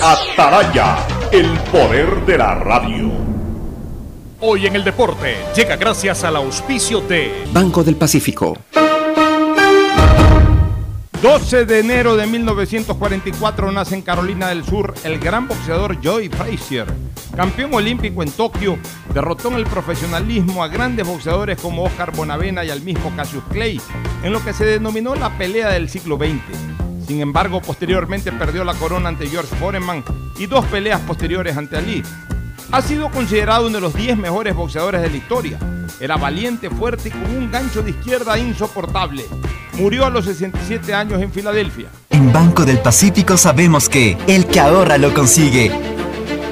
Ataraya, el poder de la radio. Hoy en el deporte llega gracias al auspicio de Banco del Pacífico. 12 de enero de 1944 nace en Carolina del Sur el gran boxeador Joey Frazier. Campeón olímpico en Tokio, derrotó en el profesionalismo a grandes boxeadores como Oscar Bonavena y al mismo Cassius Clay, en lo que se denominó la pelea del siglo XX. Sin embargo, posteriormente perdió la corona ante George Foreman y dos peleas posteriores ante Ali. Ha sido considerado uno de los 10 mejores boxeadores de la historia. Era valiente, fuerte y con un gancho de izquierda insoportable. Murió a los 67 años en Filadelfia. En Banco del Pacífico sabemos que el que ahorra lo consigue.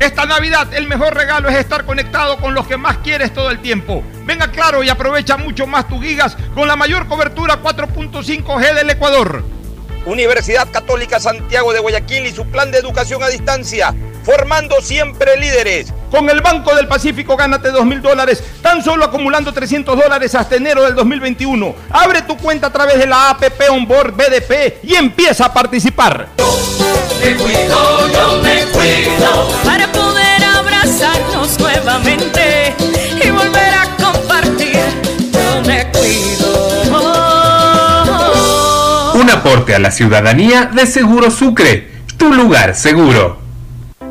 Esta Navidad el mejor regalo es estar conectado con los que más quieres todo el tiempo. Venga claro y aprovecha mucho más tus gigas con la mayor cobertura 4.5G del Ecuador. Universidad Católica Santiago de Guayaquil y su plan de educación a distancia, formando siempre líderes. Con el Banco del Pacífico gánate 2 mil dólares, tan solo acumulando 300 dólares hasta enero del 2021. Abre tu cuenta a través de la APP Onboard BDP y empieza a participar. Me cuido, yo me cuido. Para poder abrazarnos nuevamente y volver a compartir, yo me cuido. Un aporte a la ciudadanía de Seguro Sucre, tu lugar seguro.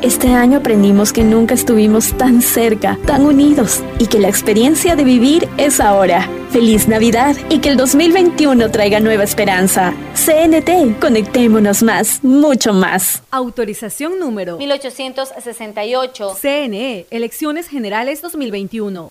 Este año aprendimos que nunca estuvimos tan cerca, tan unidos y que la experiencia de vivir es ahora. Feliz Navidad y que el 2021 traiga nueva esperanza. CNT, conectémonos más, mucho más. Autorización número 1868. CNE, Elecciones Generales 2021.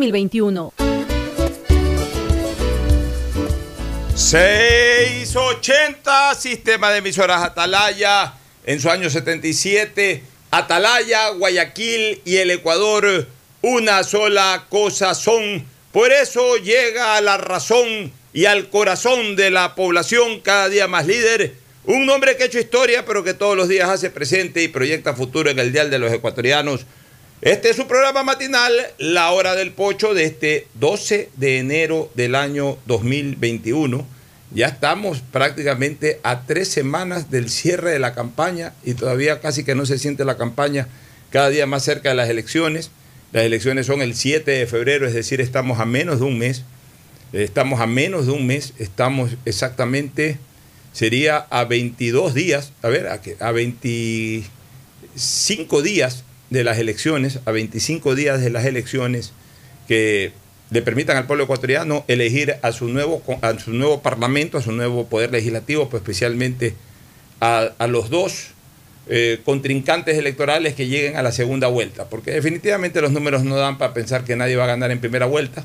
2021. 680, sistema de emisoras Atalaya, en su año 77, Atalaya, Guayaquil y el Ecuador, una sola cosa son. Por eso llega a la razón y al corazón de la población cada día más líder, un hombre que ha hecho historia, pero que todos los días hace presente y proyecta futuro en el Dial de los Ecuatorianos. Este es su programa matinal, La Hora del Pocho, de este 12 de enero del año 2021. Ya estamos prácticamente a tres semanas del cierre de la campaña y todavía casi que no se siente la campaña cada día más cerca de las elecciones. Las elecciones son el 7 de febrero, es decir, estamos a menos de un mes. Estamos a menos de un mes, estamos exactamente, sería a 22 días, a ver, a, a 25 días de las elecciones, a 25 días de las elecciones, que le permitan al pueblo ecuatoriano elegir a su nuevo, a su nuevo parlamento, a su nuevo poder legislativo, pues especialmente a, a los dos eh, contrincantes electorales que lleguen a la segunda vuelta, porque definitivamente los números no dan para pensar que nadie va a ganar en primera vuelta,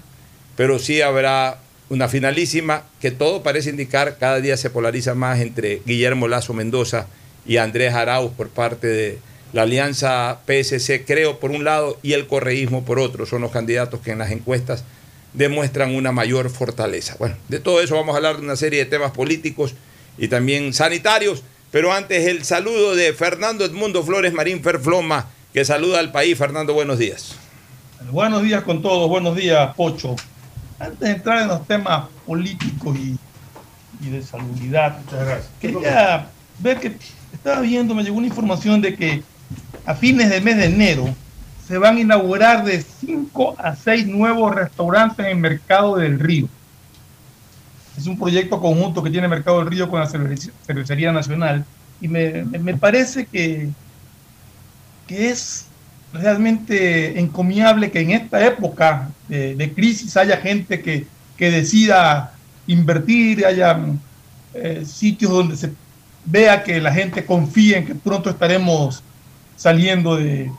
pero sí habrá una finalísima que todo parece indicar cada día se polariza más entre Guillermo Lazo Mendoza y Andrés Arauz por parte de la alianza PSC, creo, por un lado, y el correísmo por otro. Son los candidatos que en las encuestas demuestran una mayor fortaleza. Bueno, de todo eso vamos a hablar de una serie de temas políticos y también sanitarios, pero antes el saludo de Fernando Edmundo Flores Marín Ferfloma, que saluda al país. Fernando, buenos días. Buenos días con todos, buenos días, Pocho. Antes de entrar en los temas políticos y, y de salubridad, quería ver que estaba viendo, me llegó una información de que a fines del mes de enero se van a inaugurar de 5 a 6 nuevos restaurantes en Mercado del Río. Es un proyecto conjunto que tiene Mercado del Río con la Cervecería Nacional y me, me, parece que, que es realmente encomiable que en esta época de, crisis haya gente que, que decida invertir, haya eh, sitios donde se vea que la gente confía en que pronto estaremos saliendo de,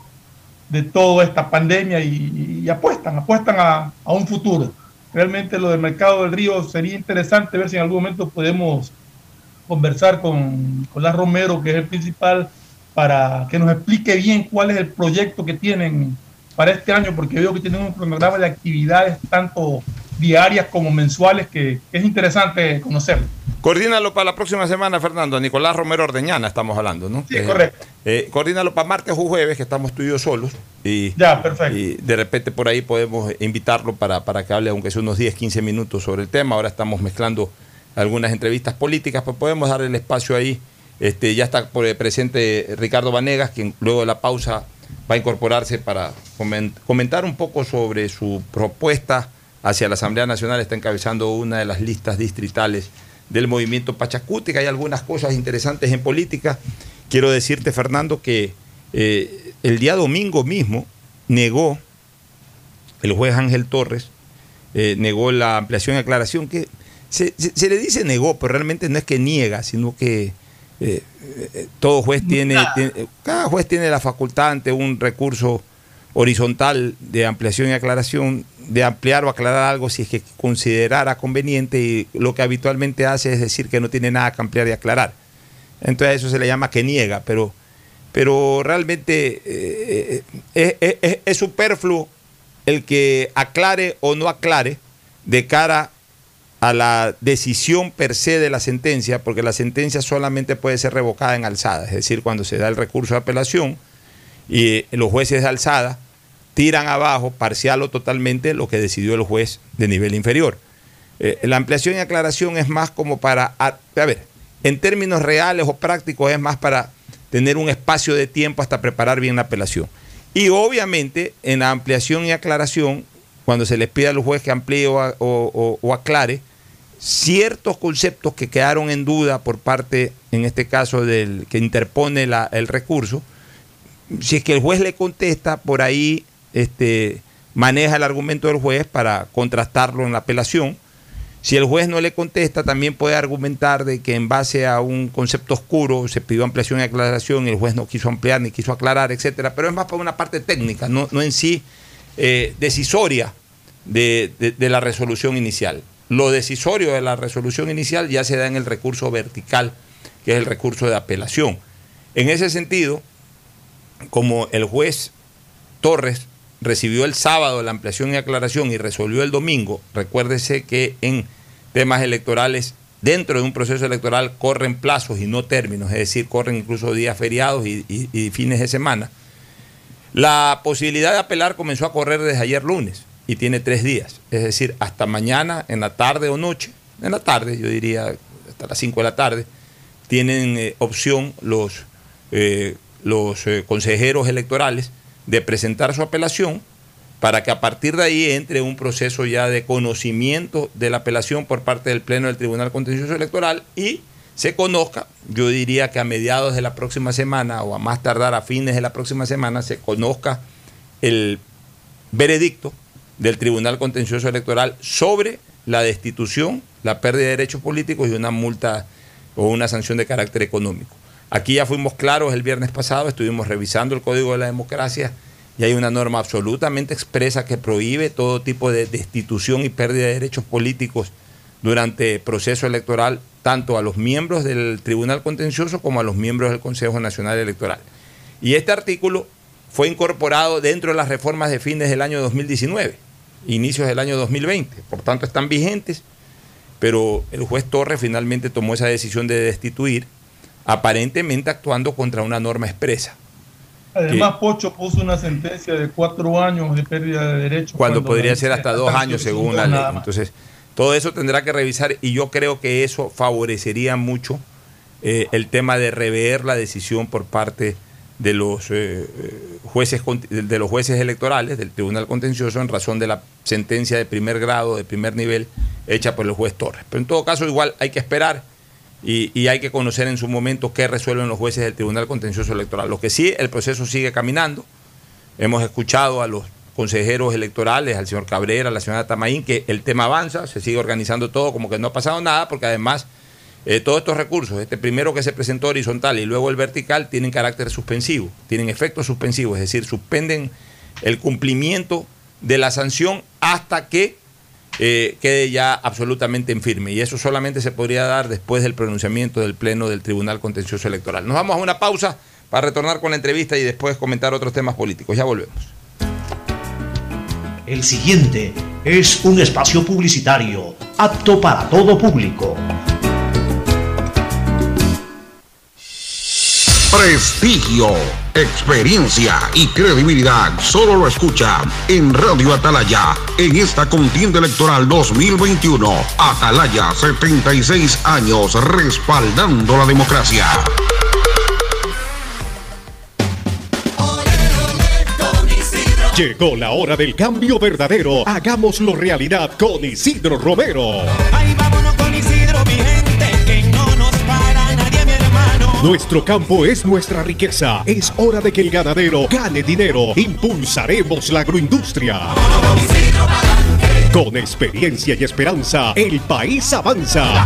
de toda esta pandemia y, apuestan, apuestan a, a, un futuro. Realmente lo del mercado del río sería interesante ver si en algún momento podemos conversar con, con Romero, que es el principal, para que nos explique bien cuál es el proyecto que tienen para este año, porque veo que tienen un programa de actividades tanto diarias como mensuales que, que es interesante conocer. Coordínalo para la próxima semana, Fernando. Nicolás Romero Ordeñana estamos hablando, ¿no? Sí, eh, correcto. Eh, coordínalo para martes o jueves, que estamos tú y yo solos. Y, ya, perfecto. Y de repente por ahí podemos invitarlo para, para que hable, aunque sea unos 10, 15 minutos sobre el tema. Ahora estamos mezclando algunas entrevistas políticas, pues podemos dar el espacio ahí. Este, ya está por presente Ricardo Vanegas, quien luego de la pausa va a incorporarse para comentar un poco sobre su propuesta hacia la Asamblea Nacional. Está encabezando una de las listas distritales del movimiento Pachacútica. Hay algunas cosas interesantes en política. Quiero decirte, Fernando, que eh, el día domingo mismo negó el juez Ángel Torres, eh, negó la ampliación y aclaración, que se, se, se, le dice negó, pero realmente no es que niega, sino que eh, todo juez tiene, tiene, cada juez tiene la facultad ante un recurso horizontal de ampliación y aclaración de ampliar o aclarar algo si es que considerara conveniente y lo que habitualmente hace es decir que no tiene nada que ampliar y aclarar. Entonces eso se le llama que niega, pero, pero realmente eh, es, es, es, superfluo el que aclare o no aclare de cara a la decisión per se de la sentencia, porque la sentencia solamente puede ser revocada en alzada, es decir, cuando se da el recurso de apelación y los jueces de alzada tiran abajo parcial o totalmente lo que decidió el juez de nivel inferior. Eh, la ampliación y aclaración es más como para, a, ver, en términos reales o prácticos es más para tener un espacio de tiempo hasta preparar bien la apelación. Y obviamente en la ampliación y aclaración, cuando se les pide al juez que amplíe o, aclare, ciertos conceptos que quedaron en duda por parte, en este caso, del que interpone el recurso, si es que el juez le contesta, por ahí este, maneja el argumento del juez para contrastarlo en la apelación. Si el juez no le contesta, también puede argumentar de que en base a un concepto oscuro se pidió ampliación y aclaración el juez no quiso ampliar ni quiso aclarar, etcétera. Pero es más para una parte técnica, no, no en sí eh, decisoria de, de, de la resolución inicial. Lo decisorio de la resolución inicial ya se da en el recurso vertical, que es el recurso de apelación. En ese sentido, como el juez Torres recibió el sábado la ampliación y aclaración y resolvió el domingo, recuérdese que en temas electorales, dentro de un proceso electoral, corren plazos y no términos, es decir, corren incluso días feriados y, fines de semana. La posibilidad de apelar comenzó a correr desde ayer lunes y tiene tres días, es decir, hasta mañana, en la tarde o noche, en la tarde, yo diría hasta las 5 de la tarde, tienen eh, opción los, eh, los eh, consejeros electorales de presentar su apelación para que a partir de ahí entre un proceso ya de conocimiento de la apelación por parte del Pleno del Tribunal Contencioso Electoral y se conozca, yo diría que a mediados de la próxima semana o a más tardar a fines de la próxima semana se conozca el veredicto del Tribunal Contencioso Electoral sobre la destitución, la pérdida de derechos políticos y una multa o una sanción de carácter económico. Aquí ya fuimos claros el viernes pasado, estuvimos revisando el Código de la Democracia y hay una norma absolutamente expresa que prohíbe todo tipo de destitución y pérdida de derechos políticos durante proceso electoral, tanto a los miembros del Tribunal Contencioso como a los miembros del Consejo Nacional Electoral. Y este artículo fue incorporado dentro de las reformas de fines del año 2019, inicios del año 2020. Por tanto, están vigentes, pero el juez Torres finalmente tomó esa decisión de destituir, aparentemente actuando contra una norma expresa. Además, Pocho puso una sentencia de cuatro años de pérdida de derechos. Cuando, podría ser hasta dos años según la ley. Entonces, todo eso tendrá que revisar y yo creo que eso favorecería mucho eh, el tema de rever la decisión por parte de los eh, jueces de los jueces electorales del Tribunal Contencioso en razón de la sentencia de primer grado, de primer nivel, hecha por el juez Torres. Pero en todo caso, igual hay que esperar y, hay que conocer en su momento qué resuelven los jueces del Tribunal Contencioso Electoral. Lo que sí, el proceso sigue caminando. Hemos escuchado a los consejeros electorales, al señor Cabrera, a la señora Tamaín, que el tema avanza, se sigue organizando todo como que no ha pasado nada, porque además eh, todos estos recursos, este primero que se presentó horizontal y luego el vertical, tienen carácter suspensivo, tienen efectos suspensivos, es decir, suspenden el cumplimiento de la sanción hasta que eh, quede ya absolutamente en firme. Y eso solamente se podría dar después del pronunciamiento del Pleno del Tribunal Contencioso Electoral. Nos vamos a una pausa para retornar con la entrevista y después comentar otros temas políticos. Ya volvemos. El siguiente es un espacio publicitario apto para todo público. Prestigio, experiencia y credibilidad solo lo escucha en Radio Atalaya en esta contienda electoral 2021. Atalaya, 76 años respaldando la democracia. Llegó la hora del cambio verdadero. Hagámoslo realidad con Isidro Romero. Nuestro campo es nuestra riqueza. Es hora de que el ganadero gane dinero. Impulsaremos la agroindustria. Con experiencia y esperanza, el país avanza.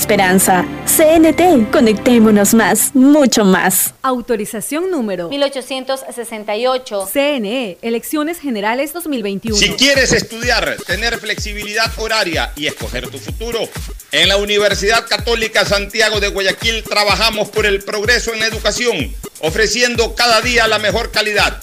esperanza. CNT, conectémonos más, mucho más. Autorización número 1868. CNE, Elecciones Generales 2021. Si quieres estudiar, tener flexibilidad horaria y escoger tu futuro, en la Universidad Católica Santiago de Guayaquil trabajamos por el progreso en la educación, ofreciendo cada día la mejor calidad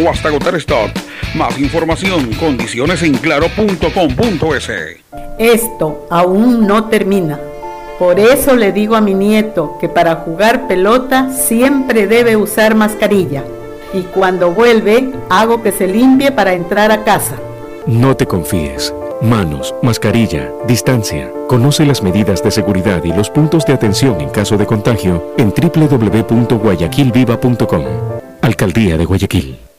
o hasta agotar stock. Más información, condiciones en claro.com.es. Esto aún no termina. Por eso le digo a mi nieto que para jugar pelota siempre debe usar mascarilla. Y cuando vuelve, hago que se limpie para entrar a casa. No te confíes. Manos, mascarilla, distancia. Conoce las medidas de seguridad y los puntos de atención en caso de contagio en www.guayaquilviva.com. Alcaldía de Guayaquil.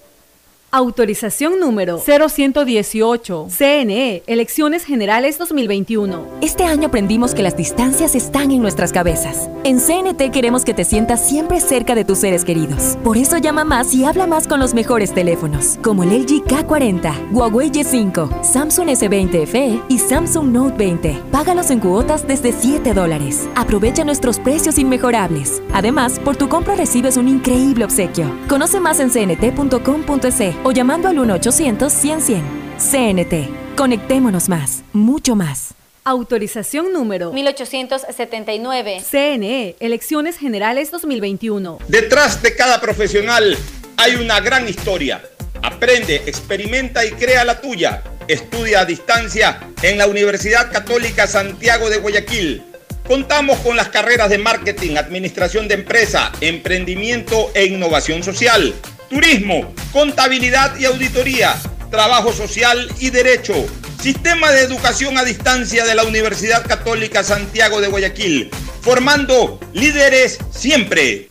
Autorización número 0118. CNE, Elecciones Generales 2021. Este año aprendimos que las distancias están en nuestras cabezas. En CNT queremos que te sientas siempre cerca de tus seres queridos. Por eso llama más y habla más con los mejores teléfonos, como el LG K40, Huawei Y5, Samsung S20 FE y Samsung Note 20. Págalos en cuotas desde 7 dólares. Aprovecha nuestros precios inmejorables. Además, por tu compra recibes un increíble obsequio. Conoce más en cnt.com.es o llamando al 1-800-100-100. CNT. Conectémonos más, mucho más. Autorización número 1879. CNE, Elecciones Generales 2021. Detrás de cada profesional hay una gran historia. Aprende, experimenta y crea la tuya. Estudia a distancia en la Universidad Católica Santiago de Guayaquil. Contamos con las carreras de marketing, administración de empresa, emprendimiento e innovación social, turismo, contabilidad y auditoría, trabajo social y derecho. Sistema de educación a distancia de la Universidad Católica Santiago de Guayaquil, formando líderes siempre.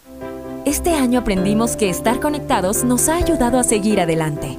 Este año aprendimos que estar conectados nos ha ayudado a seguir adelante.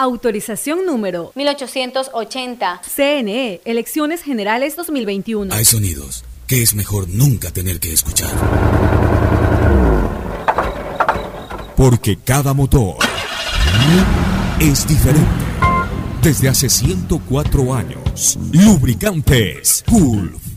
Autorización número 1880. CNE, Elecciones Generales 2021. Hay sonidos que es mejor nunca tener que escuchar. Porque cada motor es diferente. Desde hace 104 años, Lubricantes Gulf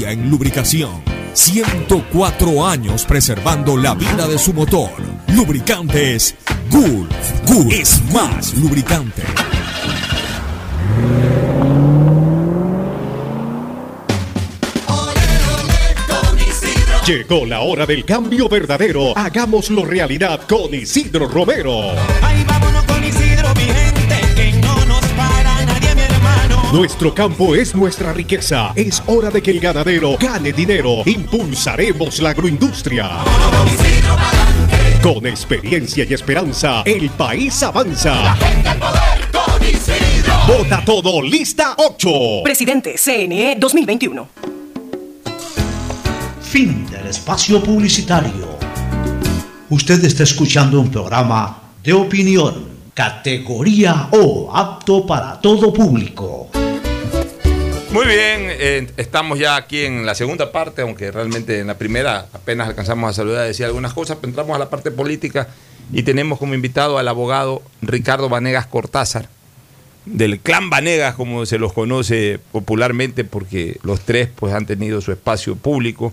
en lubricación. 104 años preservando la vida de su motor. Lubricantes Gulf. Gulf es más lubricante. Llegó la hora del cambio verdadero. Hagámoslo realidad con Isidro Romero. Nuestro campo es nuestra riqueza. Es hora de que el ganadero gane dinero. Impulsaremos la agroindustria. Con experiencia y esperanza, el país avanza. Vota todo, lista 8. Presidente, CNE 2021. Fin del espacio publicitario. Usted está escuchando un programa de opinión, categoría O, apto para todo público. Muy bien, eh, estamos ya aquí en la segunda parte, aunque realmente en la primera apenas alcanzamos a saludar y decir algunas cosas, entramos a la parte política y tenemos como invitado al abogado Ricardo Vanegas Cortázar, del clan Vanegas, como se los conoce popularmente, porque los tres pues, han tenido su espacio público.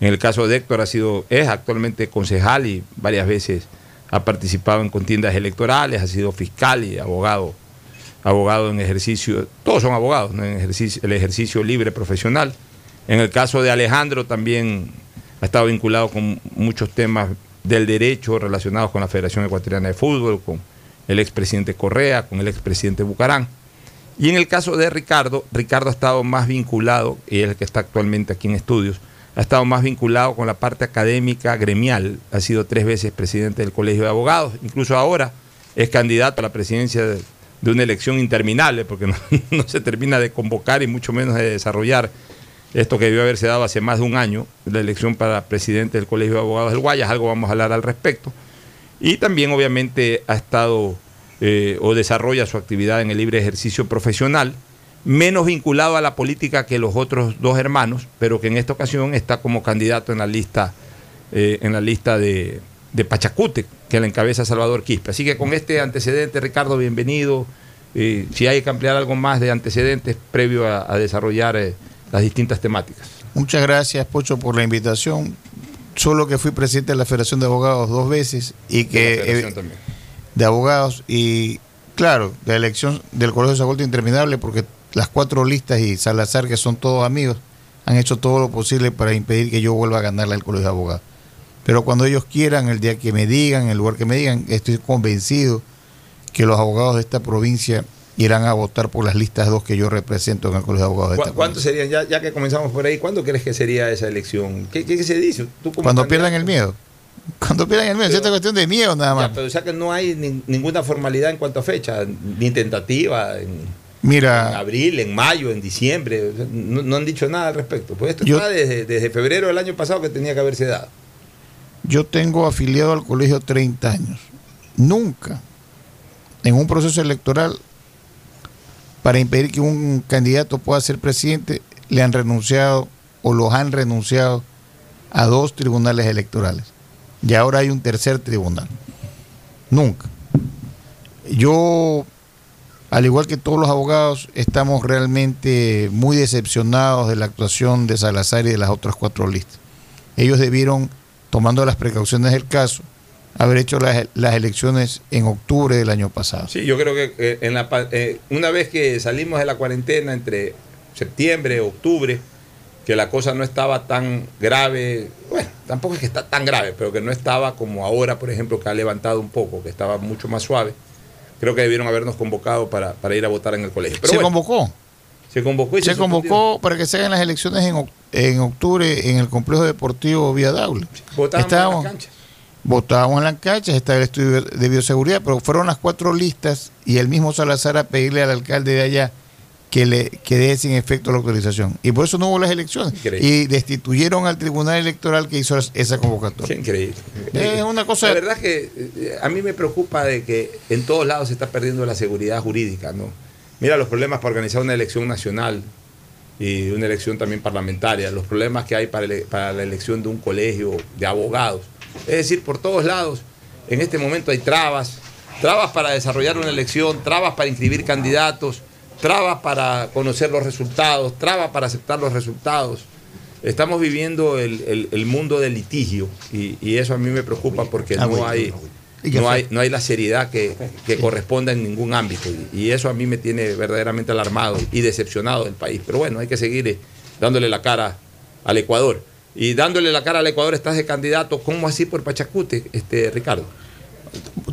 En el caso de Héctor ha sido, es actualmente concejal y varias veces ha participado en contiendas electorales, ha sido fiscal y abogado, abogado en ejercicio, todos son abogados, ¿no? en ejercicio, el ejercicio libre profesional. En el caso de Alejandro también ha estado vinculado con muchos temas del derecho relacionados con la Federación Ecuatoriana de Fútbol, con el expresidente Correa, con el expresidente Bucarán. Y en el caso de Ricardo, Ricardo ha estado más vinculado, y es el que está actualmente aquí en estudios, ha estado más vinculado con la parte académica gremial, ha sido tres veces presidente del Colegio de Abogados, incluso ahora es candidato a la presidencia de, una elección interminable, porque no, no, se termina de convocar y mucho menos de desarrollar esto que debió haberse dado hace más de un año, la elección para presidente del Colegio de Abogados del Guayas, algo vamos a hablar al respecto. Y también obviamente ha estado eh, o desarrolla su actividad en el libre ejercicio profesional, menos vinculado a la política que los otros dos hermanos, pero que en esta ocasión está como candidato en la lista, eh, en la lista de, de, Pachacute, que la encabeza Salvador Quispe. Así que con este antecedente, Ricardo, bienvenido. eh, si hay que ampliar algo más de antecedentes previo a, a desarrollar eh, las distintas temáticas. Muchas gracias, Pocho, por la invitación. Solo que fui presidente de la Federación de Abogados dos veces y que De de abogados y claro, la elección del Colegio se ha vuelto interminable porque las cuatro listas y Salazar, que son todos amigos, han hecho todo lo posible para impedir que yo vuelva a ganarle al Colegio de Abogados. Pero cuando ellos quieran, el día que me digan, el lugar que me digan, estoy convencido que los abogados de esta provincia irán a votar por las listas dos que yo represento en el Colegio de Abogados de ¿Cu- esta ¿Cuántos serían, ya, ya que comenzamos por ahí, cuándo crees que sería esa elección? ¿Qué, qué- se dice? ¿Tú como Cuando pierdan el miedo. Cuando pierdan el miedo, es esta cuestión de miedo nada más. Ya, pero o sea que no hay ni- ninguna formalidad en cuanto a fecha, ni tentativa en, en Mira, abril, en mayo, en diciembre. no, no han dicho nada al respecto. Pues esto Yo- está desde, desde febrero del año pasado que tenía que haberse dado. yo tengo afiliado al colegio 30 años. Nunca en un proceso electoral para impedir que un candidato pueda ser presidente le han renunciado o los han renunciado a dos tribunales electorales. Y ahora hay un tercer tribunal. Nunca. Yo, al igual que todos los abogados, estamos realmente muy decepcionados de la actuación de Salazar y de las otras cuatro listas. Ellos debieron, tomando las precauciones del caso, haber hecho las, elecciones en octubre del año pasado. Sí, yo creo que eh, en la, eh, una vez que salimos de la cuarentena entre septiembre, octubre, que la cosa no estaba tan grave, bueno, tampoco es que está tan grave, pero que no estaba como ahora, por ejemplo, que ha levantado un poco, que estaba mucho más suave. Creo que debieron habernos convocado para, para ir a votar en el colegio. Pero se bueno, convocó. se convocó y se, Se convocó para que se hagan las elecciones en, en octubre en el complejo deportivo Vía Daula. Votábamos en las canchas. Votábamos en las canchas, estaba el estudio de bioseguridad, pero fueron las cuatro listas y el mismo Salazar a pedirle al alcalde de allá que le que dé sin efecto la autorización. Y por eso no hubo las elecciones. Increíble. Y destituyeron al tribunal electoral que hizo esa convocatoria. Qué increíble. Es una cosa- La verdad es que eh, a mí me preocupa de que en todos lados se está perdiendo la seguridad jurídica, ¿no? Mira los problemas para organizar una elección nacional y una elección también parlamentaria, los problemas que hay para, ele- para la elección de un colegio de abogados. Es decir, por todos lados, en este momento hay trabas, trabas para desarrollar una elección, trabas para inscribir candidatos, trabas para conocer los resultados, trabas para aceptar los resultados. Estamos viviendo el, el- el mundo del litigio y, y eso a mí me preocupa porque Ah, no hay, ¿Y qué no, hay, no hay la seriedad que, que corresponda en ningún ámbito y, y eso a mí me tiene verdaderamente alarmado y decepcionado del país. Pero bueno, hay que seguir eh, dándole la cara al Ecuador. Y dándole la cara al Ecuador estás de candidato, ¿cómo así por Pachacute, este, Ricardo?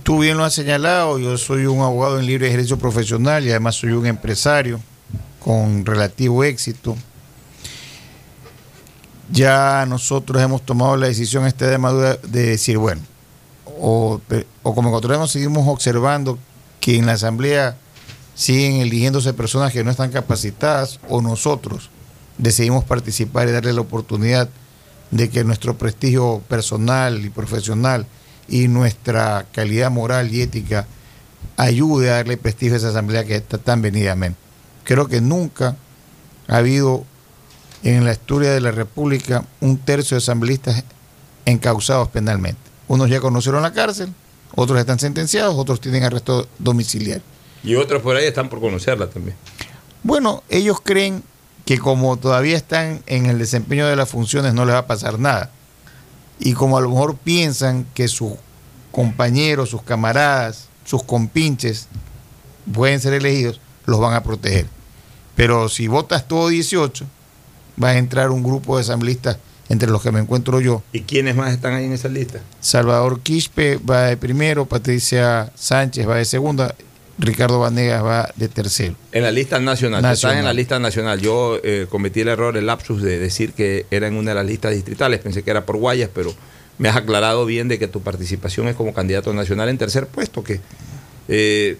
Tú bien lo has señalado, yo soy un abogado en libre ejercicio profesional y además soy un empresario con relativo éxito. Ya nosotros hemos tomado la decisión esta de madura de decir, bueno, o, o como ecuatorianos seguimos observando que en la asamblea siguen eligiéndose personas que no están capacitadas o nosotros decidimos participar y darle la oportunidad de que nuestro prestigio personal y profesional y nuestra calidad moral y ética ayude a darle prestigio a esa asamblea que está tan venidamente. Creo que nunca ha habido en la historia de la República un tercio de asambleístas encausados penalmente. Unos ya conocieron la cárcel, otros están sentenciados, otros tienen arresto domiciliario. Y otros por ahí están por conocerla también. Bueno, ellos creen que como todavía están en el desempeño de las funciones no les va a pasar nada. Y como a lo mejor piensan que sus compañeros, sus camaradas, sus compinches pueden ser elegidos, los van a proteger. Pero si votas todo 18, va a entrar un grupo de asambleístas entre los que me encuentro yo. ¿Y quiénes más están ahí en esa lista? Salvador Quispe va de primero, Patricia Sánchez va de segunda, Ricardo Vanegas va de tercero. En la lista nacional. Nacional. Estás en la lista nacional. Yo eh, cometí el error, el lapsus de decir que era en una de las listas distritales. Pensé que era por Guayas, pero me has aclarado bien de que tu participación es como candidato nacional en tercer puesto, que eh,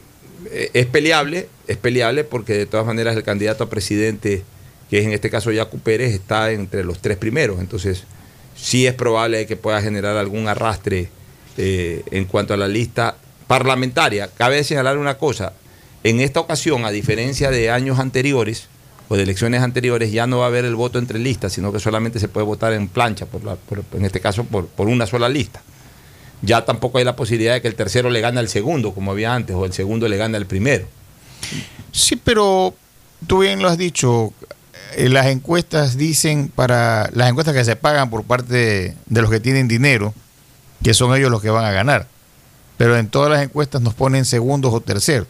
es peleable, es peleable porque de todas maneras el candidato a presidente, que es en este caso Yacu Pérez, está entre los tres primeros. Entonces, sí es probable que pueda generar algún arrastre eh, en cuanto a la lista parlamentaria. Cabe señalar una cosa, en esta ocasión, a diferencia de años anteriores o de elecciones anteriores, ya no va a haber el voto entre listas, sino que solamente se puede votar en plancha, por la- en este caso por, por una sola lista. Ya tampoco hay la posibilidad de que el tercero le gane al segundo, como había antes, o el segundo le gane al primero. Sí, pero tú bien lo has dicho, eh, las encuestas dicen para las encuestas que se pagan por parte de los que tienen dinero, que son ellos los que van a ganar. Pero en todas las encuestas nos ponen segundos o terceros.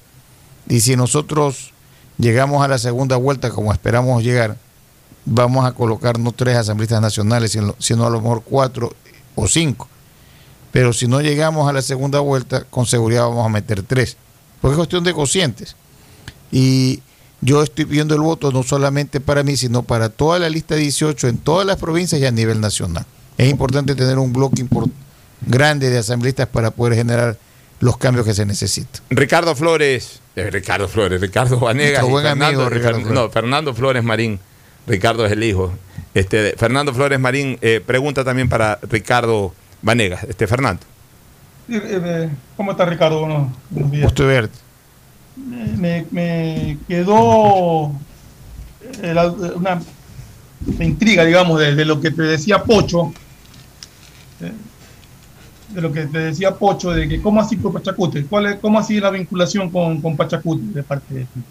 Y si nosotros llegamos a la segunda vuelta como esperamos llegar, vamos a colocar no tres asambleístas nacionales, sino, a lo mejor cuatro o cinco. Pero si no llegamos a la segunda vuelta, con seguridad vamos a meter tres. Porque es cuestión de cocientes. Y yo estoy pidiendo el voto no solamente para mí, sino para toda la lista 18 en todas las provincias y a nivel nacional. Es importante tener un bloque import- grande de asambleístas para poder generar los cambios que se necesitan. Ricardo Flores, eh, Ricardo Flores, Ricardo Vanegas, buen Fernando, amigo Ricardo Fer- Flores. no, Fernando Flores Marín. Ricardo es el hijo. Este, Fernando Flores Marín eh, pregunta también para Ricardo Vanegas. Este, Fernando. Eh, ¿Cómo está Ricardo? Buenos, buenos días. Gusto de verte. Me, me quedó una me intriga, digamos, de, de lo que te decía Pocho, de lo que te decía Pocho, de que cómo así con Pachacute, ¿Cuál es, cómo así la vinculación con, con Pachacute de parte de ti.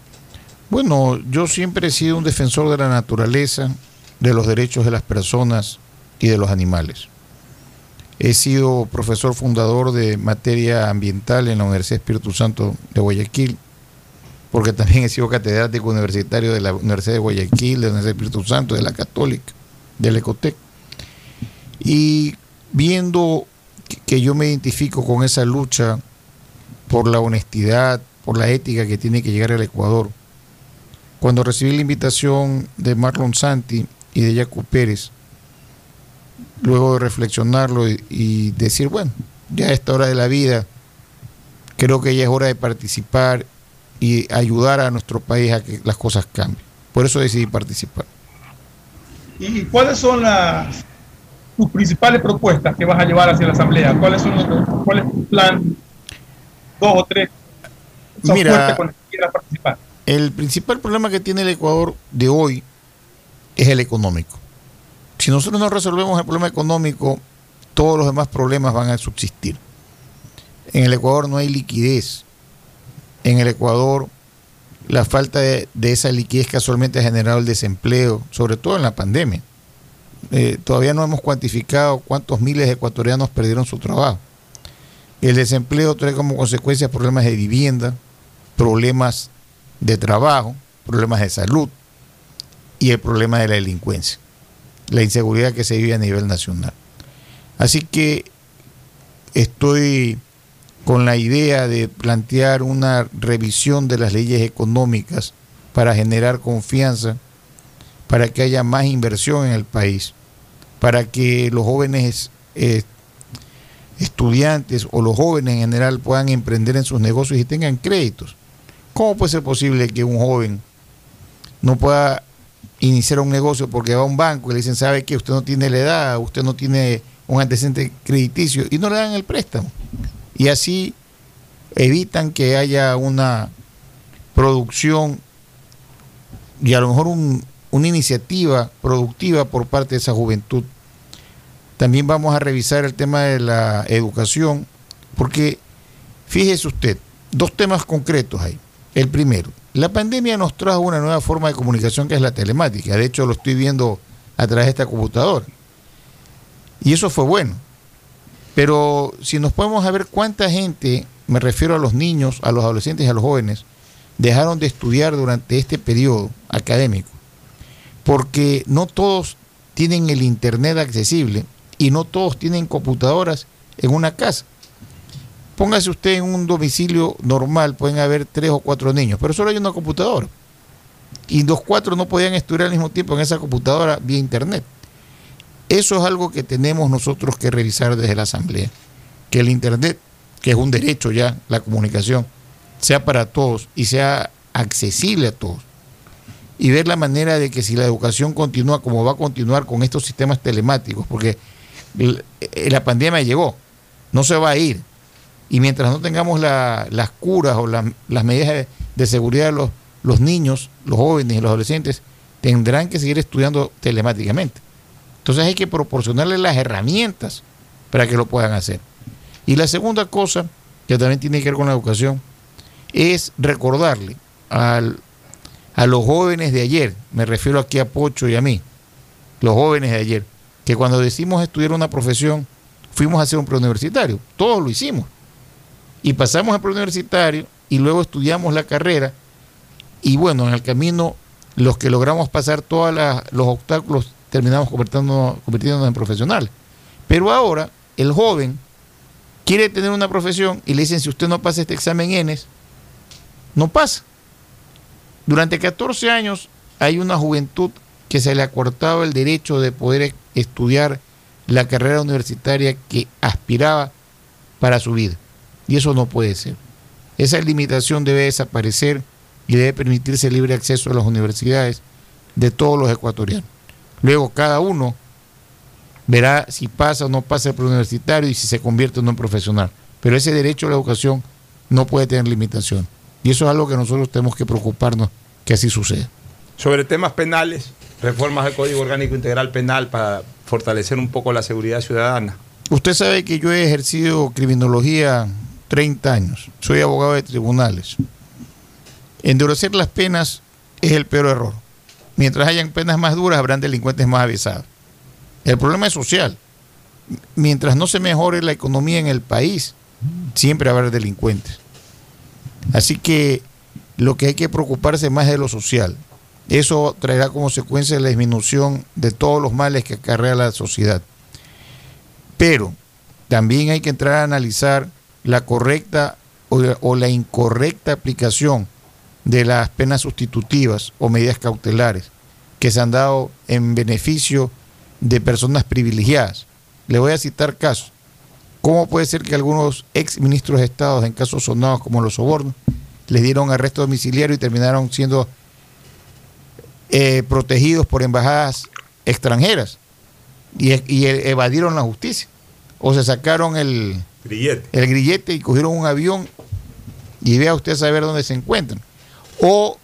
Bueno, yo siempre he sido un defensor de la naturaleza, de los derechos de las personas y de los animales. He sido profesor fundador de materia ambiental en la Universidad Espíritu Santo de Guayaquil, porque también he sido catedrático universitario de la Universidad de Guayaquil, de la Universidad Espíritu Santo, de la Católica, del Ecotec. Y viendo que- yo me identifico con esa lucha por la honestidad, por la ética que tiene que llegar al Ecuador, cuando recibí la invitación de Marlon Santi y de Jaco Pérez, luego de reflexionarlo y, y decir, bueno, ya a esta hora de la vida, creo que ya es hora de participar y ayudar a nuestro país a que las cosas cambien. Por eso decidí participar. ¿Y cuáles son las tus principales propuestas que vas a llevar hacia la Asamblea? ¿Cuáles son los, ¿Cuál es tu plan? Dos o tres Mira, con los que quieras participar. El principal problema que tiene el Ecuador de hoy es el económico. Si nosotros no resolvemos el problema económico, todos los demás problemas van a subsistir. En el Ecuador no hay liquidez. En el Ecuador la falta de, de esa liquidez casualmente ha generado el desempleo, sobre todo en la pandemia. Eh, todavía no hemos cuantificado cuántos miles de ecuatorianos perdieron su trabajo. El desempleo trae como consecuencia problemas de vivienda, problemas de trabajo, problemas de salud y el problema de la delincuencia, la inseguridad que se vive a nivel nacional. Así que estoy con la idea de plantear una revisión de las leyes económicas para generar confianza, para que haya más inversión en el país, para que los jóvenes eh, estudiantes o los jóvenes en general puedan emprender en sus negocios y tengan créditos. ¿Cómo puede ser posible que un joven no pueda iniciar un negocio porque va a un banco y le dicen, sabe que usted no tiene la edad, usted no tiene un antecedente crediticio y no le dan el préstamo? Y así evitan que haya una producción y a lo mejor un- una iniciativa productiva por parte de esa juventud. También vamos a revisar el tema de la educación, porque fíjese usted, dos temas concretos ahí. El primero, la pandemia nos trajo una nueva forma de comunicación que es la telemática. De hecho, lo estoy viendo a través de esta computadora. Y eso fue bueno. Pero si nos podemos a ver cuánta gente, me refiero a los niños, a los adolescentes y a los jóvenes, dejaron de estudiar durante este periodo académico. Porque no todos tienen el Internet accesible y no todos tienen computadoras en una casa. Póngase usted en un domicilio normal, pueden haber tres o cuatro niños, pero solo hay una computadora. Y los cuatro no podían estudiar al mismo tiempo en esa computadora vía Internet. Eso es algo que tenemos nosotros que revisar desde la Asamblea. Que el Internet, que es un derecho ya, la comunicación, sea para todos y sea accesible a todos. Y ver la manera de que si la educación continúa como va a continuar con estos sistemas telemáticos, porque eh, la pandemia llegó, no se va a ir. Y mientras no tengamos la- las curas o la- las medidas de, de seguridad de los, los niños, los jóvenes y los adolescentes, tendrán que seguir estudiando telemáticamente. Entonces hay que proporcionarles las herramientas para que lo puedan hacer. Y la segunda cosa, que también tiene que ver con la educación, es recordarle al- a los jóvenes de ayer, me refiero aquí a Pocho y a mí, los jóvenes de ayer, que cuando decimos estudiar una profesión, fuimos a hacer un preuniversitario, todos lo hicimos. Y pasamos al preuniversitario y luego estudiamos la carrera y bueno, en el camino los que logramos pasar todos los obstáculos terminamos convirtiéndonos, en profesionales. Pero ahora el joven quiere tener una profesión y le dicen si usted no pasa este examen ENES, no pasa. Durante 14 años hay una juventud que se le ha cortado el derecho de poder estudiar la carrera universitaria que aspiraba para su vida. Y eso no puede ser. Esa limitación debe desaparecer y debe permitirse libre acceso a las universidades de todos los ecuatorianos. Luego cada uno verá si pasa o no pasa el preuniversitario y si se convierte en profesional. Pero ese derecho a la educación no puede tener limitación. Y eso es algo que nosotros tenemos que preocuparnos que así suceda. Sobre temas penales, reformas del Código Orgánico Integral Penal para fortalecer un poco la seguridad ciudadana. Usted sabe que yo he ejercido criminología 30 años. Soy abogado de tribunales. Endurecer las penas es el peor error. Mientras hayan penas más duras, habrán delincuentes más avisados. El problema es social. Mientras no se mejore la economía en el país, siempre haber delincuentes. Así que lo que hay que preocuparse más es de lo social. Eso traerá como consecuencia la disminución de todos los males que acarrea la sociedad. Pero también hay que entrar a analizar la correcta o, la incorrecta aplicación de las penas sustitutivas o medidas cautelares que se han dado en beneficio de personas privilegiadas. Le voy a citar casos. ¿Cómo puede ser que algunos ex ministros de Estado en casos sonados como los sobornos les dieron arresto domiciliario y terminaron siendo eh, protegidos por embajadas extranjeras y, y evadieron la justicia? O se sacaron el grillete. el grillete y cogieron un avión y vea usted saber dónde se encuentran. O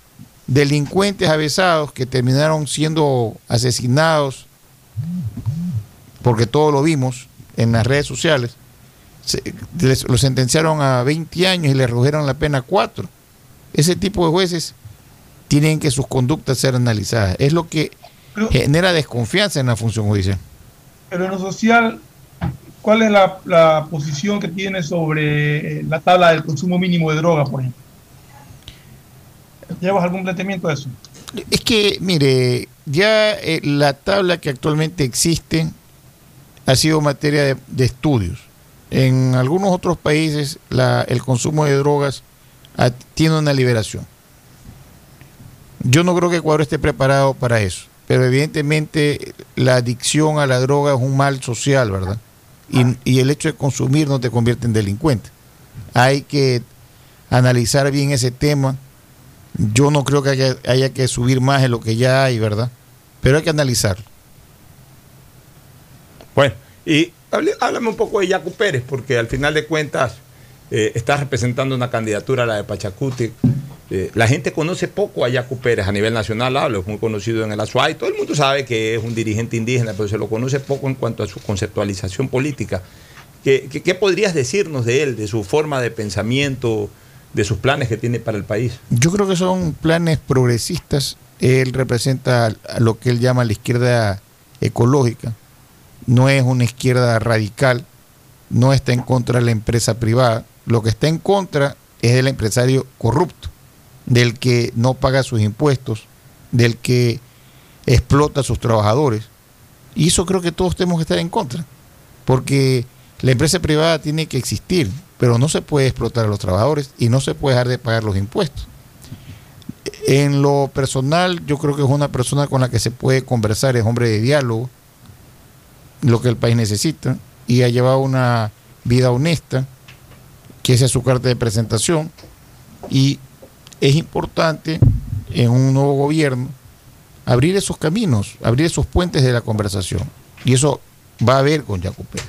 delincuentes avesados que terminaron siendo asesinados, porque todo lo vimos en las redes sociales, se, les, lo sentenciaron a 20 años y le redujeron la pena a 4. Ese tipo de jueces tienen que sus conductas ser analizadas. Es lo que Pero- genera desconfianza en la función judicial. Pero en lo social, ¿cuál es la, la posición que tiene sobre eh, la tabla del consumo mínimo de droga, por ejemplo? ¿Llevas algún planteamiento de eso? Es que, mire, ya eh, la tabla que actualmente existe ha sido materia de, de estudios. En algunos otros países la- el consumo de drogas tiene una liberación. Yo no creo que Ecuador esté preparado para eso, pero evidentemente la adicción a la droga es un mal social, ¿verdad? Y, y el hecho de consumir no te convierte en delincuente. Hay que analizar bien ese tema. Yo no creo que haya, haya que subir más de lo que ya hay, ¿verdad? Pero hay que analizarlo. Bueno, y háblame un poco de Yacu Pérez, porque al final de cuentas eh, estás representando una candidatura la de Pachacuti. Eh, la gente conoce poco a Yacu Pérez a nivel nacional, hablo, es muy conocido en el Azuay. Todo el mundo sabe que es un dirigente indígena, pero se lo conoce poco en cuanto a su conceptualización política. ¿Qué, podrías decirnos de él, de su forma de pensamiento, de sus planes que tiene para el país? Yo creo que son planes progresistas. Él representa lo que él llama la izquierda ecológica. No es una izquierda radical. No está en contra de la empresa privada. Lo que está en contra es del empresario corrupto, del que no paga sus impuestos, del que explota a sus trabajadores. Y eso creo que todos tenemos que estar en contra. Porque la empresa privada tiene que existir, pero no se puede explotar a los trabajadores y no se puede dejar de pagar los impuestos. En lo personal, yo creo que es una persona con la que se puede conversar, es hombre de diálogo, lo que el país necesita, y ha llevado una vida honesta, que esa es su carta de presentación, y es importante en un nuevo gobierno abrir esos caminos, abrir esos puentes de la conversación. Y eso va a haber con Jaco Pérez.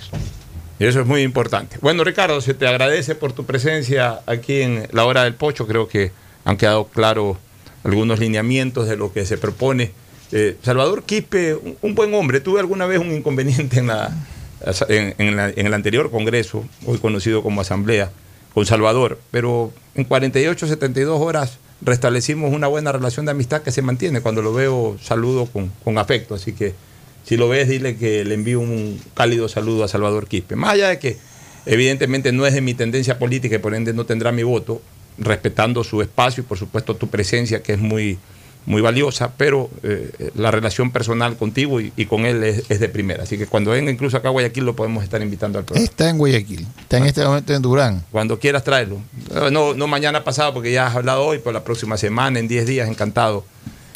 Eso es muy importante. Bueno, Ricardo, se te agradece por tu presencia aquí en la hora del pocho. Creo que han quedado claros algunos lineamientos de lo que se propone. Eh, Salvador Quispe, un, buen hombre. Tuve alguna vez un inconveniente en la- en el anterior Congreso, hoy conocido como Asamblea, con Salvador, pero en 48, 72 horas restablecimos una buena relación de amistad que se mantiene. Cuando lo veo, saludo con, con afecto. Así que si lo ves, dile que le envío un cálido saludo a Salvador Quispe. Más allá de que evidentemente no es de mi tendencia política y por ende no tendrá mi voto, respetando su espacio y por supuesto tu presencia que es muy, muy valiosa, pero eh, la relación personal contigo y, y con él es, es de primera. Así que cuando venga incluso acá a Guayaquil lo podemos estar invitando al programa. Está en Guayaquil, está en este momento en Durán. Cuando quieras tráelo. Eh, No, no mañana pasado porque ya has hablado hoy, pero la próxima semana, en 10 días, encantado.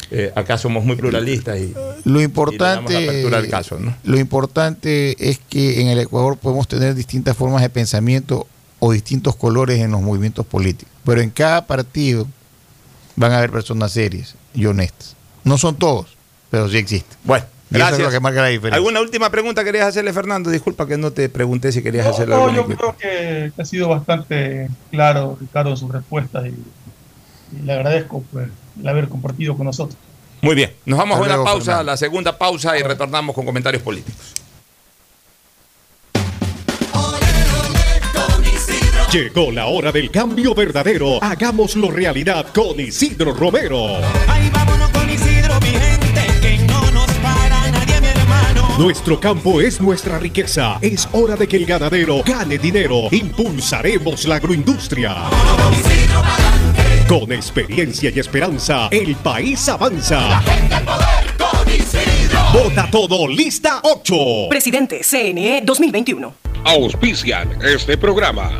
Eh, acá somos muy pluralistas y, Lo y le damos importante, al caso. ¿no? lo importante es que en el Ecuador podemos tener distintas formas de pensamiento o distintos colores en los movimientos políticos. Pero en cada partido van a haber personas serias y honestas. No son todos, pero sí existen. Bueno, eso gracias. es lo que marca la diferencia. ¿Alguna última pregunta querías hacerle, Fernando? Disculpa que no te pregunté si querías hacerle No, yo creo que, que ha sido bastante claro, Ricardo, en sus respuestas y, y le agradezco pues, el haber compartido con nosotros. Muy bien, nos vamos a una luego, pausa, Fernando. la segunda pausa y retornamos con comentarios políticos. Llegó la hora del cambio verdadero. Hagámoslo realidad con Isidro Romero. Ay, vámonos con Isidro, mi gente, que no nos para nadie, mi hermano. Nuestro campo es nuestra riqueza. Es hora de que el ganadero gane dinero. Impulsaremos la agroindustria. Con experiencia y esperanza, el país avanza. Vota todo, lista 8. Presidente CNE 2021. Auspician este programa.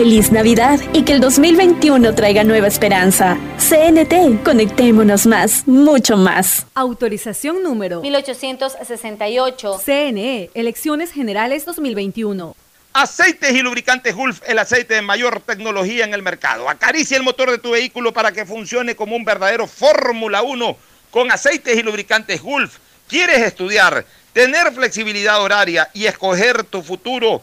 Feliz Navidad y que el 2021 traiga nueva esperanza. CNT, conectémonos más, mucho más. Autorización número 1868. CNE, Elecciones Generales 2021. Aceites y lubricantes Gulf, el aceite de mayor tecnología en el mercado. Acaricia el motor de tu vehículo para que funcione como un verdadero Fórmula 1 con aceites y lubricantes Gulf. ¿Quieres estudiar, tener flexibilidad horaria y escoger tu futuro?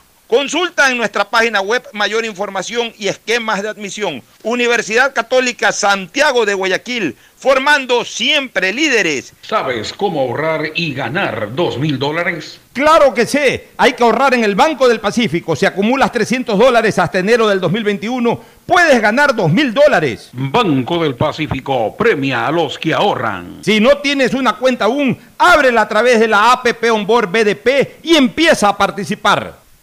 Consulta en nuestra página web mayor información y esquemas de admisión. Universidad Católica Santiago de Guayaquil, formando siempre líderes. ¿Sabes cómo ahorrar y ganar dos mil dólares? Claro que sé, hay que ahorrar en el Banco del Pacífico. Si acumulas 300 dólares hasta enero del 2021, puedes ganar 2 mil dólares. Banco del Pacífico premia a los que ahorran. Si no tienes una cuenta aún, ábrela a través de la APP Onboard BDP y empieza a participar.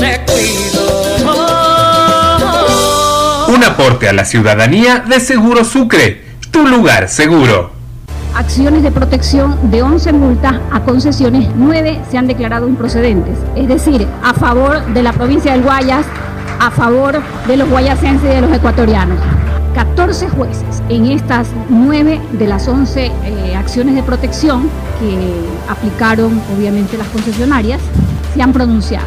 Yo me cuido. Un aporte a la ciudadanía de Seguro Sucre, tu lugar seguro. Acciones de protección de 11 multas a concesiones, 9 se han declarado improcedentes. Es decir, a favor de la provincia del Guayas, a favor de los guayasenses y de los ecuatorianos. 14 jueces en estas 9 de las 11 eh, acciones de protección que aplicaron obviamente las concesionarias se han pronunciado.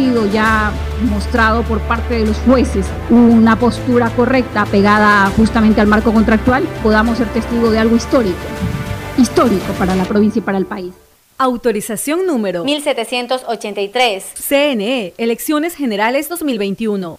sido ya mostrado por parte de los jueces una postura correcta pegada justamente al marco contractual, podamos ser testigo de algo histórico histórico para la provincia y para el país. Autorización número 1783. CNE, Elecciones Generales 2021.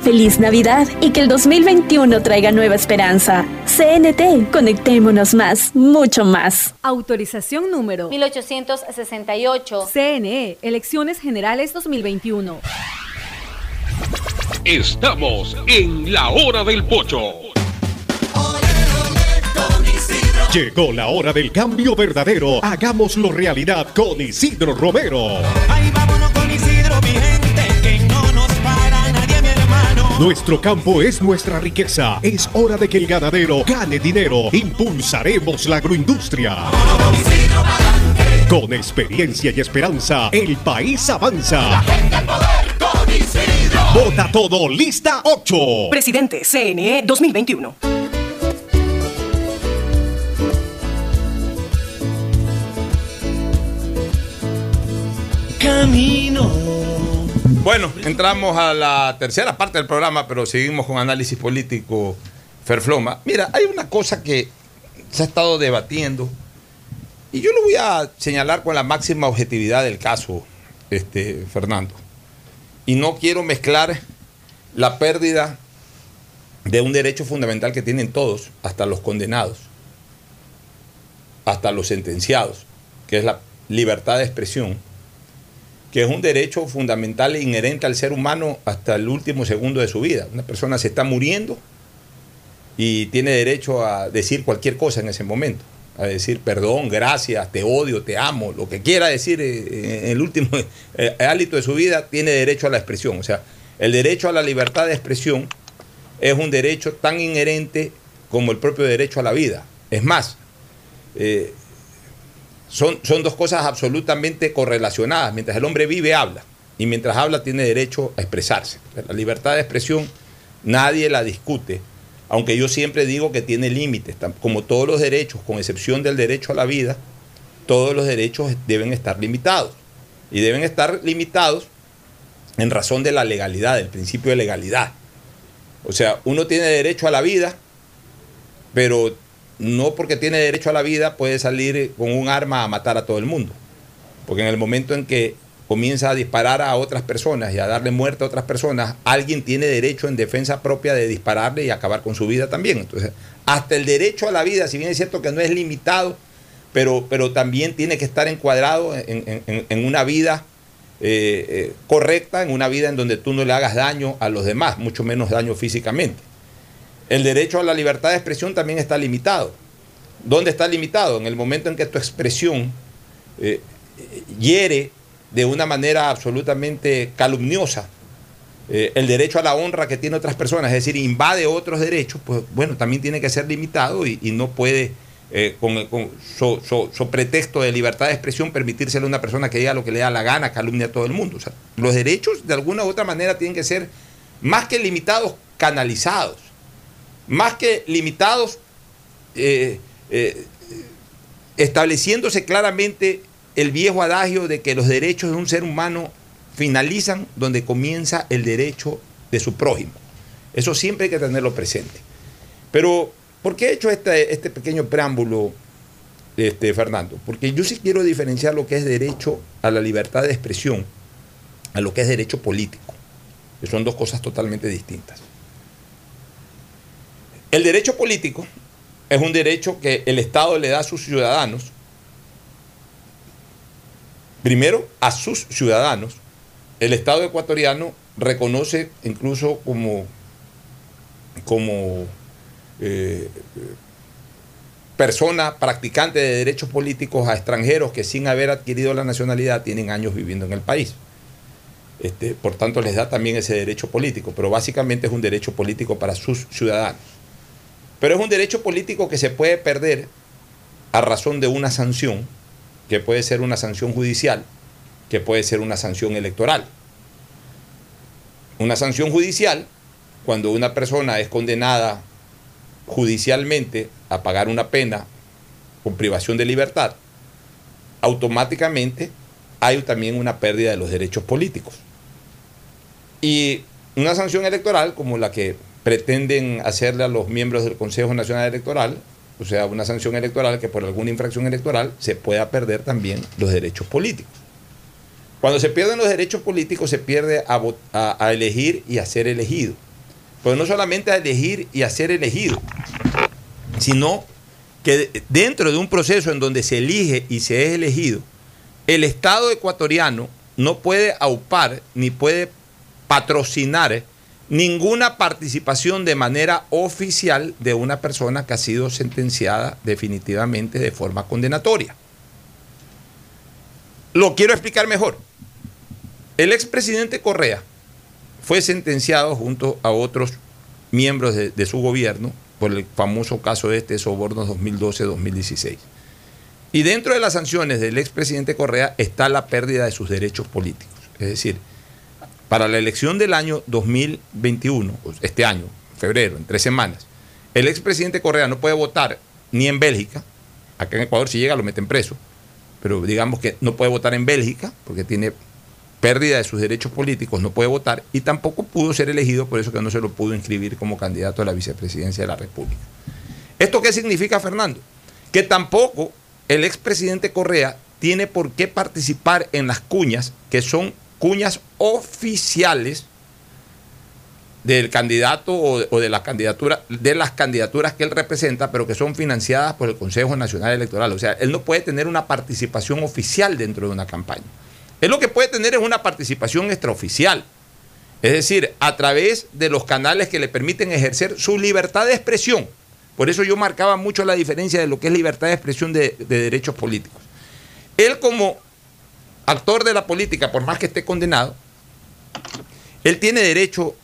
Feliz Navidad y que el 2021 traiga nueva esperanza. CNT, conectémonos más, mucho más. Autorización número 1868. CNE, Elecciones Generales 2021. Estamos en la hora del pocho. Llegó la hora del cambio verdadero. Hagámoslo realidad con Isidro Romero. Nuestro campo es nuestra riqueza. Es hora de que el ganadero gane dinero. Impulsaremos la agroindustria. Con experiencia y esperanza, el país avanza. Vota todo, lista 8. Presidente, CNE 2021. Camino. Bueno, entramos a la tercera parte del programa, pero seguimos con análisis político, Ferfloma. Mira, hay una cosa que se ha estado debatiendo y yo lo voy a señalar con la máxima objetividad del caso, este, Fernando. Y no quiero mezclar la pérdida de un derecho fundamental que tienen todos, hasta los condenados, hasta los sentenciados, que es la libertad de expresión, que es un derecho fundamental e inherente al ser humano hasta el último segundo de su vida. Una persona se está muriendo y tiene derecho a decir cualquier cosa en ese momento, a decir perdón, gracias, te odio, te amo, lo que quiera decir eh, en el último eh, hálito de su vida, tiene derecho a la expresión. O sea, el derecho a la libertad de expresión es un derecho tan inherente como el propio derecho a la vida. Es más, eh, son, son dos cosas absolutamente correlacionadas. Mientras el hombre vive, habla. Y mientras habla, tiene derecho a expresarse. La libertad de expresión nadie la discute. Aunque yo siempre digo que tiene límites. Como todos los derechos, con excepción del derecho a la vida, todos los derechos deben estar limitados. Y deben estar limitados en razón de la legalidad, del principio de legalidad. O sea, uno tiene derecho a la vida, pero no porque tiene derecho a la vida puede salir con un arma a matar a todo el mundo. Porque en el momento en que comienza a disparar a otras personas y a darle muerte a otras personas, alguien tiene derecho en defensa propia de dispararle y acabar con su vida también. Entonces, hasta el derecho a la vida, si bien es cierto que no es limitado, pero, pero también tiene que estar encuadrado en, una vida eh, eh, correcta, en una vida en donde tú no le hagas daño a los demás, mucho menos daño físicamente. El derecho a la libertad de expresión también está limitado. ¿Dónde está limitado? En el momento en que tu expresión eh, hiere de una manera absolutamente calumniosa eh, el derecho a la honra que tiene otras personas, es decir, invade otros derechos, pues bueno, también tiene que ser limitado y, no puede, eh, con, con pretexto de libertad de expresión, permitírselo a una persona que diga lo que le da la gana, calumnia a todo el mundo. O sea, los derechos de alguna u otra manera tienen que ser más que limitados, canalizados más que limitados, eh, eh, estableciéndose claramente el viejo adagio de que los derechos de un ser humano finalizan donde comienza el derecho de su prójimo. Eso siempre hay que tenerlo presente. Pero, ¿por qué he hecho este, este pequeño preámbulo, este, Fernando? Porque yo sí quiero diferenciar lo que es derecho a la libertad de expresión a lo que es derecho político, que son dos cosas totalmente distintas. El derecho político es un derecho que el Estado le da a sus ciudadanos, primero a sus ciudadanos. El Estado ecuatoriano reconoce incluso como, como eh, persona practicante de derechos políticos a extranjeros que sin haber adquirido la nacionalidad tienen años viviendo en el país. Este, por tanto, les da también ese derecho político, pero básicamente es un derecho político para sus ciudadanos. Pero es un derecho político que se puede perder a razón de una sanción, que puede ser una sanción judicial, que puede ser una sanción electoral. una sanción judicial, cuando una persona es condenada judicialmente a pagar una pena con privación de libertad, automáticamente hay también una pérdida de los derechos políticos. Y una sanción electoral como la que pretenden hacerle a los miembros del Consejo Nacional Electoral, o sea, una sanción electoral que por alguna infracción electoral se pueda perder también los derechos políticos. Cuando se pierden los derechos políticos se pierde a, a- elegir y a ser elegido. Pero no solamente a elegir y a ser elegido, sino que de- dentro de un proceso en donde se elige y se es elegido, el Estado ecuatoriano no puede aupar ni puede patrocinar ninguna participación de manera oficial de una persona que ha sido sentenciada definitivamente de forma condenatoria. Lo quiero explicar mejor. El expresidente Correa fue sentenciado junto a otros miembros de, su gobierno por el famoso caso de este soborno 2012-2016. Y dentro de las sanciones del expresidente Correa está la pérdida de sus derechos políticos. Es decir, para la elección del año 2021, pues, este año, febrero, en tres semanas, el expresidente Correa no puede votar ni en Bélgica, acá en Ecuador si llega lo meten preso, pero digamos que no puede votar en Bélgica porque tiene pérdida de sus derechos políticos, no puede votar y tampoco pudo ser elegido, por eso que no se lo pudo inscribir como candidato a la vicepresidencia de la República. ¿Esto qué significa, Fernando? Que tampoco el expresidente Correa tiene por qué participar en las cuñas, que son cuñas oficiales del candidato o, de las candidaturas de las candidaturas que él representa, pero que son financiadas por el Consejo Nacional Electoral. O sea, él no puede tener una participación oficial dentro de una campaña. Él lo que puede tener es una participación extraoficial. Es decir, a través de los canales que le permiten ejercer su libertad de expresión. Por eso yo marcaba mucho la diferencia de lo que es libertad de expresión de, de derechos políticos. Él como actor de la política, por más que esté condenado, él tiene derecho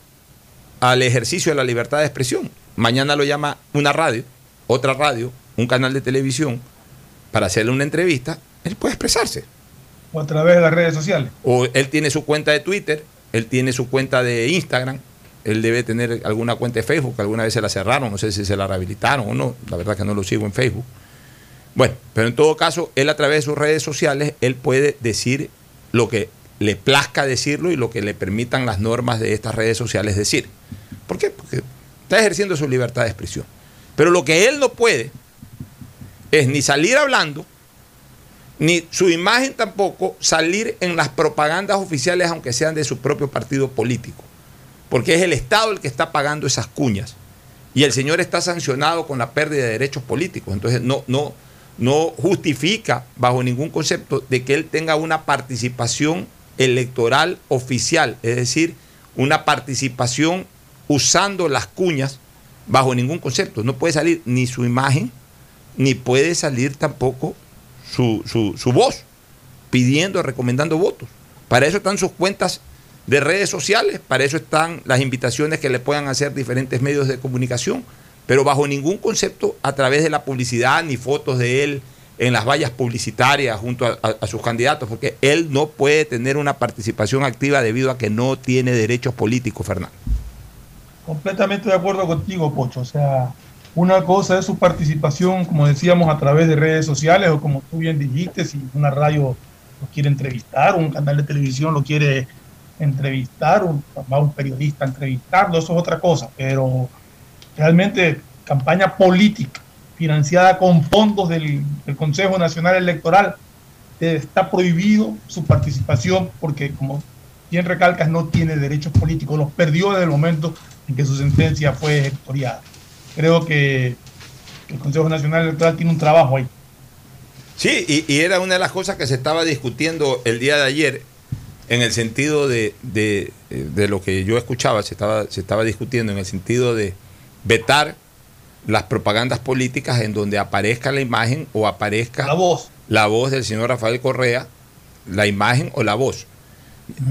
al ejercicio de la libertad de expresión. Mañana lo llama una radio, otra radio, un canal de televisión, para hacerle una entrevista, él puede expresarse. O a través de las redes sociales. O él tiene su cuenta de Twitter, él tiene su cuenta de Instagram, él debe tener alguna cuenta de Facebook, alguna vez se la cerraron, no sé si se la rehabilitaron o no, la verdad que no lo sigo en Facebook. Bueno, pero en todo caso, él a través de sus redes sociales, él puede decir lo que le plazca decirlo y lo que le permitan las normas de estas redes sociales decir. ¿Por qué? Porque está ejerciendo su libertad de expresión. Pero lo que él no puede es ni salir hablando, ni su imagen tampoco salir en las propagandas oficiales, aunque sean de su propio partido político. Porque es el Estado el que está pagando esas cuñas. Y el señor está sancionado con la pérdida de derechos políticos. Entonces no, no, no justifica bajo ningún concepto de que él tenga una participación electoral oficial, es decir, una participación usando las cuñas bajo ningún concepto. No puede salir ni su imagen, ni puede salir tampoco su, su, su voz pidiendo, recomendando votos. Para eso están sus cuentas de redes sociales, para eso están las invitaciones que le puedan hacer diferentes medios de comunicación, pero bajo ningún concepto a través de la publicidad ni fotos de él en las vallas publicitarias junto a, sus candidatos, porque él no puede tener una participación activa debido a que no tiene derechos políticos, Fernando. Completamente de acuerdo contigo, Pocho. O sea, una cosa es su participación, como decíamos, a través de redes sociales o como tú bien dijiste, si una radio lo quiere entrevistar, un canal de televisión lo quiere entrevistar, o un periodista a entrevistarlo, eso es otra cosa, pero realmente campaña política financiada con fondos del, Consejo Nacional Electoral, eh, está prohibido su participación porque, como bien recalcas, no tiene derechos políticos, los perdió desde el momento en que su sentencia fue ejecutoriada. Creo que el Consejo Nacional Electoral tiene un trabajo ahí. Sí, y, era una de las cosas que se estaba discutiendo el día de ayer en el sentido de, de, de, lo que yo escuchaba, se estaba, se estaba discutiendo en el sentido de vetar las propagandas políticas en donde aparezca la imagen o aparezca la voz, la voz del señor Rafael Correa, la imagen o la voz.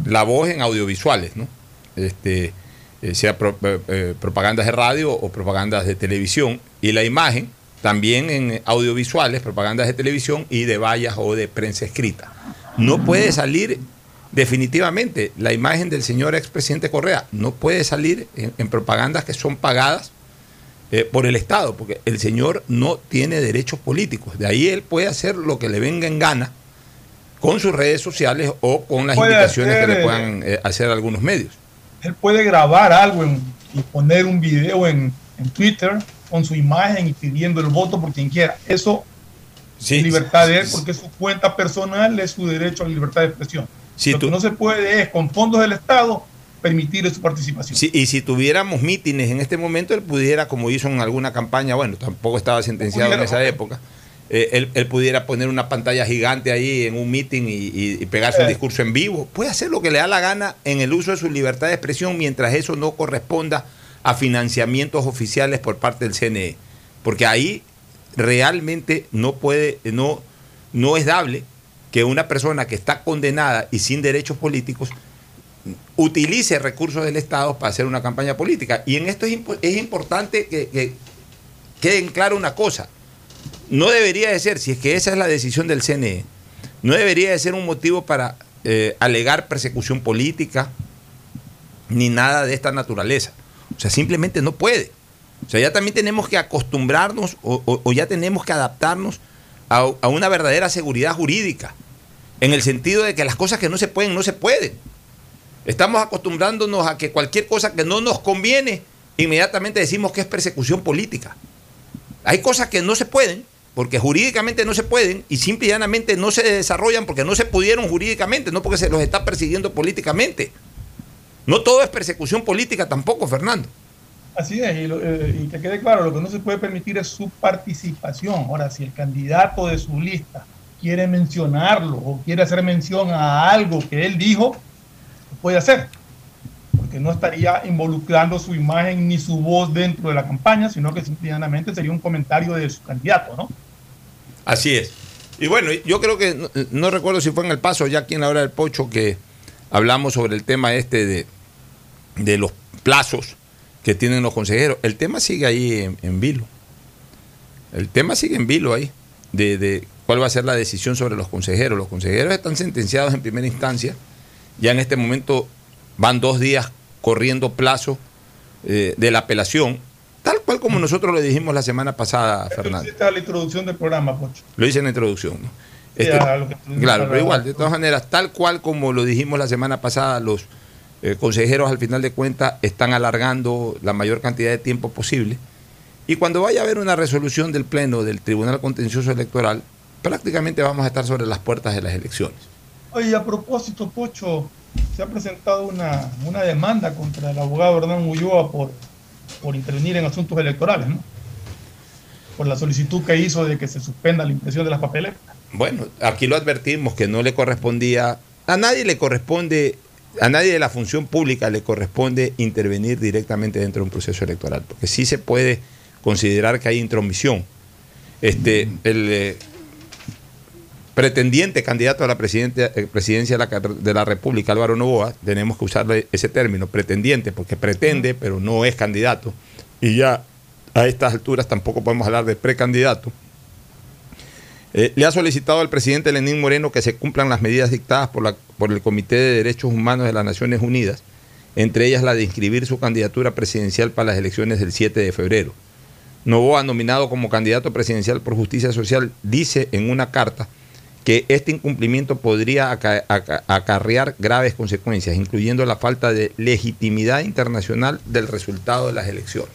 La voz en audiovisuales, ¿no? Este, eh, sea pro, eh, propagandas de radio o propagandas de televisión, y la imagen también en audiovisuales, propagandas de televisión y de vallas o de prensa escrita. No puede salir definitivamente la imagen del señor expresidente Correa no puede salir en, en propagandas que son pagadas eh, por el Estado, porque el señor no tiene derechos políticos. De ahí él puede hacer lo que le venga en gana con sus redes sociales o con las indicaciones hacer, que le eh, puedan eh, hacer algunos medios. Él puede grabar algo en- y poner un video en, en Twitter con su imagen y pidiendo el voto por quien quiera. Eso Sí, es libertad de él porque su cuenta personal, es su derecho a la libertad de expresión. Si Lo tú- que no se puede es con fondos del Estado permitir su participación. Sí, y si tuviéramos mítines en este momento, él pudiera, como hizo en alguna campaña, bueno, tampoco estaba sentenciado en esa época, eh, él, él pudiera poner una pantalla gigante ahí en un meeting y, y- y pegarse un Eh. discurso en vivo. Puede hacer lo que le da la gana en el uso de su libertad de expresión mientras eso no corresponda a financiamientos oficiales por parte del CNE. Porque ahí realmente no puede, no, no es dable que una persona que está condenada y sin derechos políticos utilice recursos del Estado para hacer una campaña política. Y en esto es, es importante que, que quede en claro una cosa. No debería de ser, si es que esa es la decisión del CNE, no debería de ser un motivo para eh, alegar persecución política ni nada de esta naturaleza. O sea, simplemente no puede. O sea, ya también tenemos que acostumbrarnos o, o- o ya tenemos que adaptarnos a, a una verdadera seguridad jurídica, en el sentido de que las cosas que no se pueden, no se pueden. Estamos acostumbrándonos a que cualquier cosa que no nos conviene, inmediatamente decimos que es persecución política. Hay cosas que no se pueden, porque jurídicamente no se pueden, y simple y llanamente no se desarrollan porque no se pudieron jurídicamente, no porque se los está persiguiendo políticamente. No todo es persecución política tampoco, Fernando. Así es, y, lo- eh, y que quede claro, lo que no se puede permitir es su participación. Ahora, si el candidato de su lista quiere mencionarlo o quiere hacer mención a algo que él dijo, puede hacer, porque no estaría involucrando su imagen ni su voz dentro de la campaña, sino que simplemente sería un comentario de su candidato, ¿no? Así es. Y bueno, yo creo que, no, recuerdo si fue en el paso, ya aquí en la hora del pocho, que hablamos sobre el tema este de, de los plazos que tienen los consejeros. El tema sigue ahí en, en vilo. El tema sigue en vilo ahí, de, de cuál va a ser la decisión sobre los consejeros. Los consejeros están sentenciados en primera instancia. Ya en este momento van dos días corriendo plazo eh, de la apelación, tal cual como nosotros lo dijimos la semana pasada, Fernando. Esta es la introducción del programa, Pocho. Lo hice en la introducción. ¿no? Este- claro, pero igual, de todas maneras, tal cual como lo dijimos la semana pasada, los eh, consejeros al final de cuentas están alargando la mayor cantidad de tiempo posible. Y cuando vaya a haber una resolución del Pleno del Tribunal Contencioso Electoral, prácticamente vamos a estar sobre las puertas de las elecciones. Oye, a propósito, Pocho, se ha presentado una, una demanda contra el abogado Hernán Ulloa por, por intervenir en asuntos electorales, ¿no? Por la solicitud que hizo de que se suspenda la impresión de las papeletas. Bueno, aquí lo advertimos que no le correspondía, a nadie le corresponde, a nadie de la función pública le corresponde intervenir directamente dentro de un proceso electoral, porque sí se puede considerar que hay intromisión. Este, el eh, pretendiente candidato a la eh, presidencia de la, car- de la República, Álvaro Novoa, tenemos que usarle ese término, pretendiente, porque pretende, pero no es candidato, y ya a estas alturas tampoco podemos hablar de precandidato. Eh, le ha solicitado al presidente Lenín Moreno que se cumplan las medidas dictadas por, la- por el Comité de Derechos Humanos de las Naciones Unidas, entre ellas la de inscribir su candidatura presidencial para las elecciones del 7 de febrero. Novoa, nominado como candidato presidencial por justicia social, dice en una carta que este incumplimiento podría aca- aca- acarrear graves consecuencias, incluyendo la falta de legitimidad internacional del resultado de las elecciones.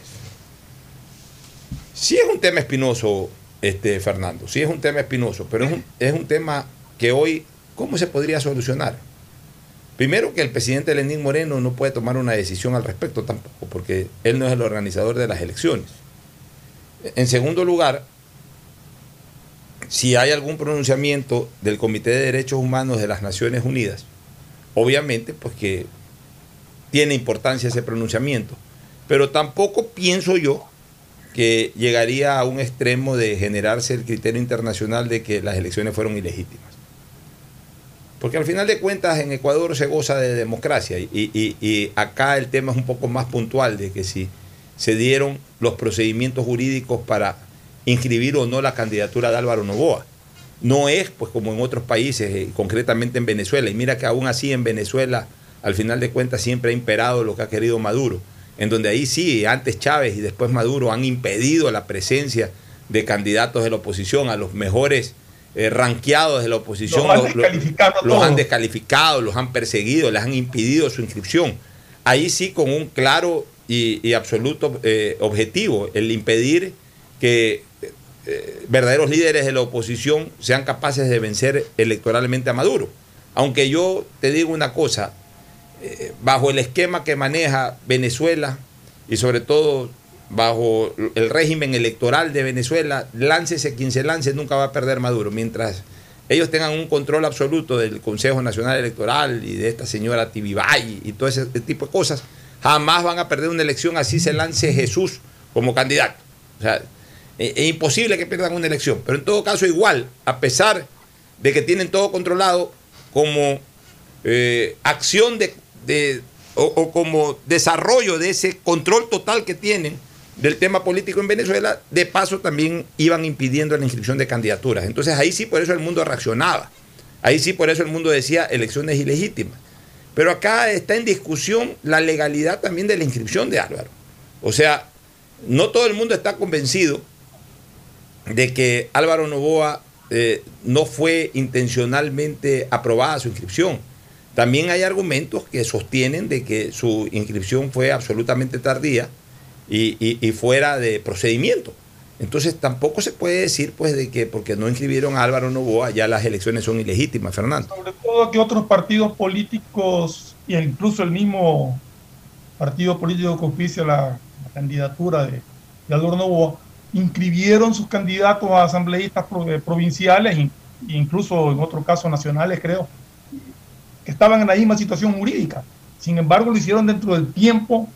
Sí es un tema espinoso, este, Fernando, sí es un tema espinoso, pero es un, es un tema que hoy, ¿cómo se podría solucionar? Primero que el presidente Lenín Moreno no puede tomar una decisión al respecto tampoco, porque él no es el organizador de las elecciones. En segundo lugar, si hay algún pronunciamiento del Comité de Derechos Humanos de las Naciones Unidas, obviamente pues que tiene importancia ese pronunciamiento, pero tampoco pienso yo que llegaría a un extremo de generarse el criterio internacional de que las elecciones fueron ilegítimas. Porque al final de cuentas en Ecuador se goza de democracia y, y- y acá el tema es un poco más puntual de que si se dieron los procedimientos jurídicos para inscribir o no la candidatura de Álvaro Novoa. no es pues como en otros países, eh, concretamente en Venezuela. Y mira que aún así en Venezuela, al final de cuentas, siempre ha imperado lo que ha querido Maduro. En donde ahí sí, antes Chávez y después Maduro han impedido la presencia de candidatos de la oposición a los mejores eh, ranqueados de la oposición. Los han descalificado, los han perseguido, les han impedido su inscripción. Ahí sí con un claro y, y absoluto eh, objetivo, el impedir que eh, verdaderos líderes de la oposición sean capaces de vencer electoralmente a Maduro. Aunque yo te digo una cosa, eh, bajo el esquema que maneja Venezuela y sobre todo bajo el régimen electoral de Venezuela, láncese quien se lance, nunca va a perder Maduro. Mientras ellos tengan un control absoluto del Consejo Nacional Electoral y de esta señora Tibibay y todo ese tipo de cosas, jamás van a perder una elección así se lance Jesús como candidato. O sea, es, imposible que pierdan una elección. Pero en todo caso, igual, a pesar de que tienen todo controlado, como eh, acción de, o como desarrollo de ese control total que tienen del tema político en Venezuela, de paso también iban impidiendo la inscripción de candidaturas. Entonces ahí sí por eso el mundo reaccionaba. Ahí sí por eso el mundo decía elecciones ilegítimas. Pero acá está en discusión la legalidad también de la inscripción de Álvaro. O sea, no todo el mundo está convencido de que Álvaro Novoa eh, no fue intencionalmente aprobada su inscripción. También hay argumentos que sostienen de que su inscripción fue absolutamente tardía y, fuera de procedimiento. Entonces tampoco se puede decir pues de que porque no inscribieron a Álvaro Novoa ya las elecciones son ilegítimas, Fernando. sobre todo que otros partidos políticos e incluso el mismo partido político que oficia la, la candidatura de, de Álvaro Novoa inscribieron sus candidatos a asambleístas eh, provinciales incluso en otro caso nacionales creo que estaban en la misma situación jurídica sin embargo lo hicieron dentro del tiempo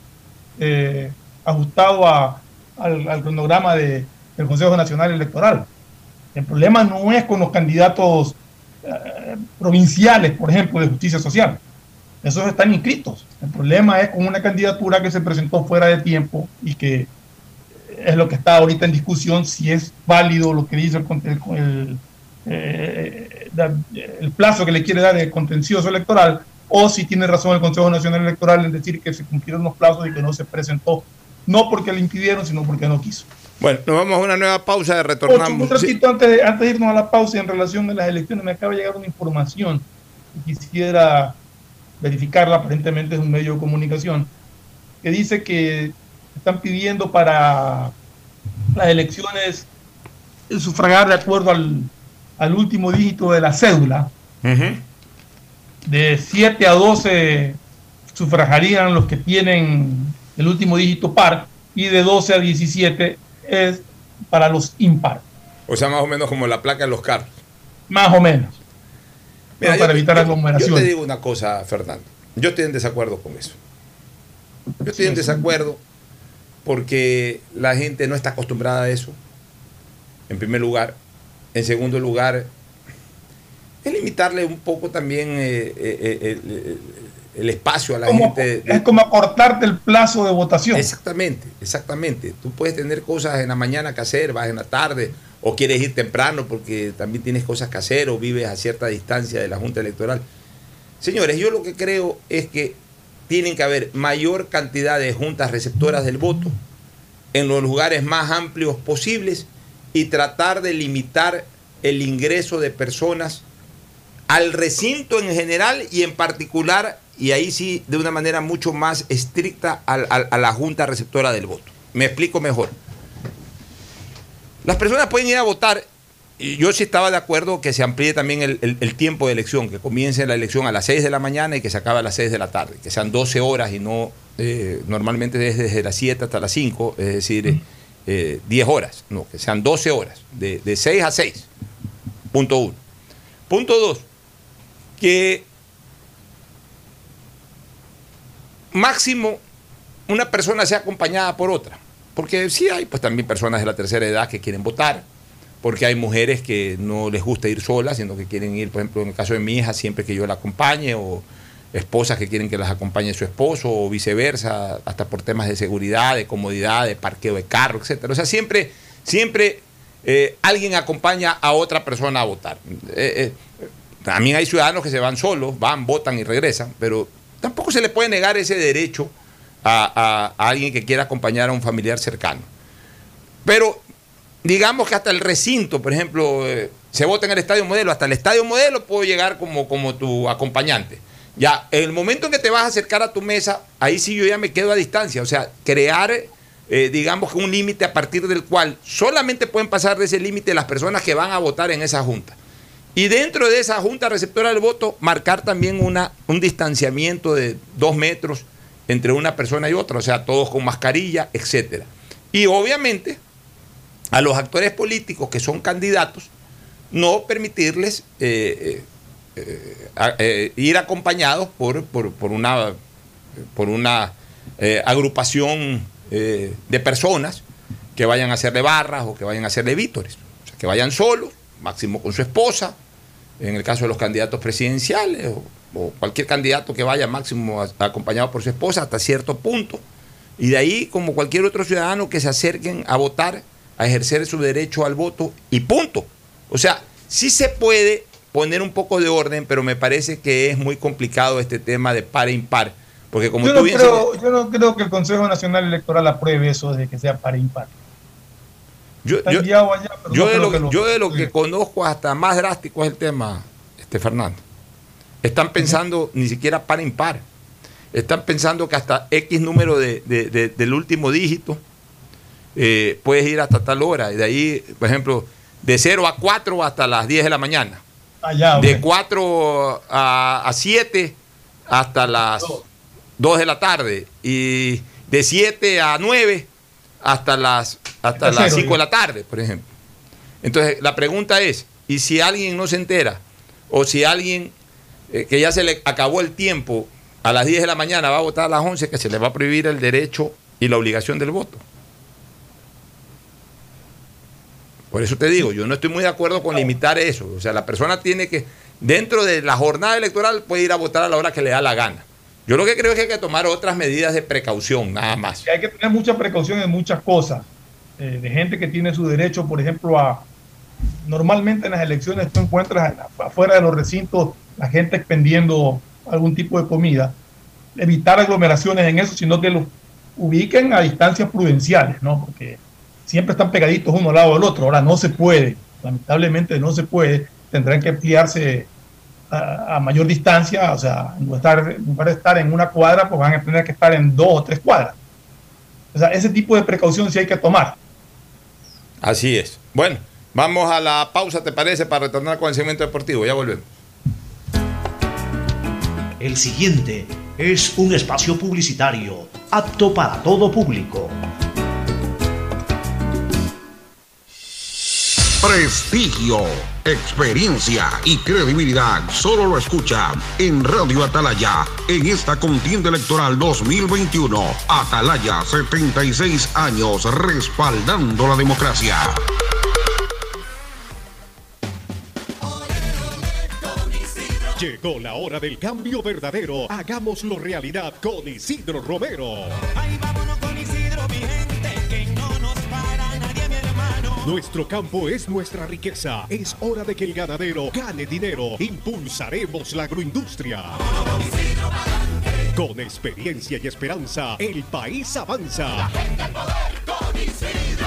eh, ajustado a- al, al cronograma de- del Consejo Nacional Electoral el problema no es con los candidatos eh, provinciales, por ejemplo, de justicia social. Esos están inscritos. El problema es con una candidatura que se presentó fuera de tiempo y que es lo que está ahorita en discusión, si es válido lo que dice el, el- eh, el plazo que le quiere dar el contencioso electoral o si tiene razón el Consejo Nacional Electoral en decir que se cumplieron los plazos y que no se presentó, no porque le impidieron, sino porque no quiso. Bueno, nos vamos a una nueva pausa Ocho, retornamos. Sí. ratito antes, de, antes de irnos a la pausa en relación a las elecciones, me acaba de llegar una información y quisiera verificarla, aparentemente es un medio de comunicación, que dice que están pidiendo para las elecciones el sufragar de acuerdo al, al último dígito de la cédula. De 7 a 12 sufragarían los que tienen el último dígito par y de 12 a 17 es para los impar, O sea, más o menos como la placa de los carros. más o menos. Mira, No, para yo- evitar aglomeraciones. Yo te digo una cosa, Fernando. Yo estoy en desacuerdo con eso. Yo estoy en desacuerdo porque la gente no está acostumbrada a eso, en primer lugar. En segundo lugar, es limitarle un poco también eh, eh, eh, el, espacio a la Como- gente. es como acortarte el plazo de votación. Exactamente, exactamente. Tú puedes tener cosas en la mañana que hacer, vas en la tarde, o quieres ir temprano porque también tienes cosas que hacer, o vives a cierta distancia de la Junta Electoral. Señores, yo lo que creo es que tienen que haber mayor cantidad de juntas receptoras del voto en los lugares más amplios posibles y tratar de limitar el ingreso de personas al recinto en general y en particular, y ahí sí de una manera mucho más estricta a, la junta receptora del voto. Me explico mejor. Las personas pueden ir a votar, yo sí estaba de acuerdo que se amplíe también el, el- el tiempo de elección, que comience la elección a las 6 de la mañana y que se acabe a las 6 de la tarde, que sean 12 horas y no eh, normalmente desde, desde las 7 hasta las 5, es decir, eh, 10 horas, no, que sean 12 horas, de, de 6 a 6. Punto uno. Punto dos, que máximo una persona sea acompañada por otra. Porque sí hay pues también personas de la tercera edad que quieren votar, porque hay mujeres que no les gusta ir solas, sino que quieren ir, por ejemplo, en el caso de mi hija, siempre que yo la acompañe, o esposas que quieren que las acompañe su esposo, o viceversa, hasta por temas de seguridad, de comodidad, de parqueo de carro, etcétera. O sea, siempre, siempre eh, alguien acompaña a otra persona a votar. Eh, eh, también hay ciudadanos que se van solos, van, votan y regresan, pero tampoco se le puede negar ese derecho a, a- a alguien que quiera acompañar a un familiar cercano. Pero digamos que hasta el recinto, por ejemplo, eh, se vota en el estadio modelo, hasta el estadio modelo puedo llegar como, como tu acompañante. Ya, en el momento en que te vas a acercar a tu mesa, ahí sí yo ya me quedo a distancia. O sea, crear, eh, digamos que un límite a partir del cual solamente pueden pasar de ese límite las personas que van a votar en esa junta. Y dentro de esa junta receptora del voto, marcar también una, un distanciamiento de dos metros entre una persona y otra, o sea, todos con mascarilla, etcétera. Y obviamente, a los actores políticos que son candidatos, no permitirles eh, eh, eh, ir acompañados por, por- por una, por una agrupación de personas que vayan a hacerle barras o que vayan a hacerle vítores. O sea, que vayan solos, máximo con su esposa, en el caso de los candidatos presidenciales o, cualquier candidato que vaya máximo acompañado por su esposa hasta cierto punto. Y de ahí, como cualquier otro ciudadano, que se acerquen a votar, a ejercer su derecho al voto y punto. O sea, sí se puede poner un poco de orden, pero me parece que es muy complicado este tema de par e impar. Porque como Yo tú no, bien creo, yo no creo que el Consejo Nacional Electoral apruebe eso de que sea para impar. Yo, yo- allá, yo no de lo, que lo- yo de lo que conozco hasta más drástico es el tema, este Fernando. Están pensando ni siquiera par impar. Están pensando que hasta X número de- de- del último dígito eh, puedes ir hasta tal hora. Y de ahí, por ejemplo, de 0 a 4 hasta las 10 de la mañana. Allá, De ok. 4 a, a 7 hasta las 2 de la tarde. Y de 7 a 9 hasta las, hasta las cero, 5 de la tarde, por ejemplo. Entonces, la pregunta es, ¿y si alguien no se entera? O si alguien eh, que ya se le acabó el tiempo a las 10 de la mañana va a votar a las 11, que se le va a prohibir el derecho y la obligación del voto. Por eso te digo, yo no estoy muy de acuerdo con limitar eso. O sea, la persona tiene que, dentro de la jornada electoral, puede ir a votar a la hora que le da la gana. Yo lo que creo es que hay que tomar otras medidas de precaución, nada más. hay que tener mucha precaución en muchas cosas. Eh, de gente que tiene su derecho, por ejemplo, a. Normalmente en las elecciones tú encuentras afuera de los recintos la gente expendiendo algún tipo de comida. Evitar aglomeraciones en eso, sino que los ubiquen a distancias prudenciales, ¿no? Porque siempre están pegaditos uno al lado del otro. Ahora no se puede, lamentablemente no se puede. Tendrán que ampliarse a, a mayor distancia, o sea, en lugar, de estar, en lugar de estar en una cuadra, pues van a tener que estar en dos o tres cuadras. O sea, ese tipo de precaución sí hay que tomar. Así es. Bueno, vamos a la pausa, ¿te parece? Para retornar con el segmento deportivo. Ya volvemos. El siguiente es un espacio publicitario apto para todo público. Prestigio, experiencia y credibilidad solo lo escucha en Radio Atalaya en esta contienda electoral 2021. Atalaya, 76 años respaldando la democracia. Llegó la hora del cambio verdadero. Hagámoslo realidad con Isidro Romero. con Isidro, Nuestro campo es nuestra riqueza. Es hora de que el ganadero gane dinero. Impulsaremos la agroindustria. Con experiencia y esperanza, el país avanza.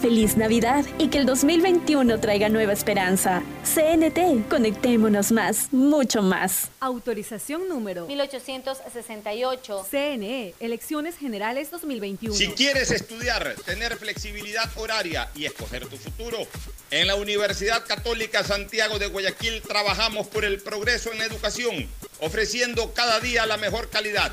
Feliz Navidad y que el 2021 traiga nueva esperanza. CNT, conectémonos más, mucho más. Autorización número 1868. CNE, Elecciones Generales 2021. Si quieres estudiar, tener flexibilidad horaria y escoger tu futuro, en la Universidad Católica Santiago de Guayaquil trabajamos por el progreso en la educación, ofreciendo cada día la mejor calidad.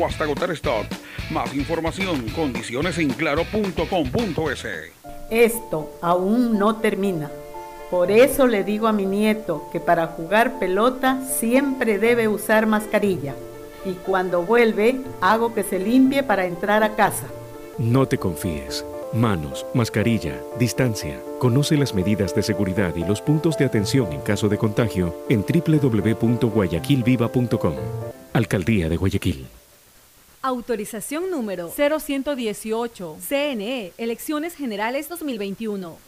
o hasta agotar stock. Más información, condiciones en claro.com.es. Esto aún no termina. Por eso le digo a mi nieto que para jugar pelota siempre debe usar mascarilla. Y cuando vuelve, hago que se limpie para entrar a casa. No te confíes. Manos, mascarilla, distancia. Conoce las medidas de seguridad y los puntos de atención en caso de contagio en www.guayaquilviva.com. Alcaldía de Guayaquil. Autorización número 0118. CNE, Elecciones Generales 2021.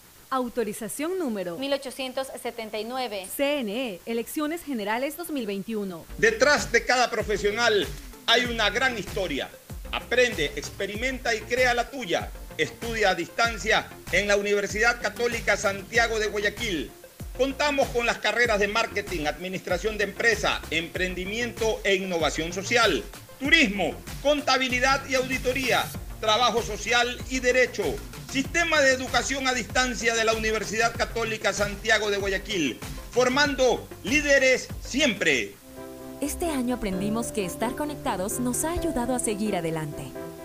Autorización número 1879. CNE, Elecciones Generales 2021. Detrás de cada profesional hay una gran historia. Aprende, experimenta y crea la tuya. Estudia a distancia en la Universidad Católica Santiago de Guayaquil. Contamos con las carreras de marketing, administración de empresa, emprendimiento e innovación social, turismo, contabilidad y auditoría, trabajo social y derecho. Sistema de Educación a Distancia de la Universidad Católica Santiago de Guayaquil, formando líderes siempre. Este año aprendimos que estar conectados nos ha ayudado a seguir adelante.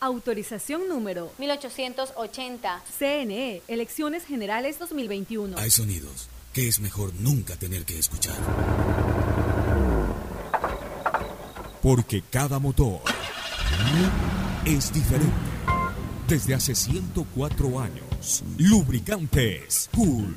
Autorización número 1880. CNE, Elecciones Generales 2021. Hay sonidos que es mejor nunca tener que escuchar. Porque cada motor es diferente. Desde hace 104 años, Lubricantes Cool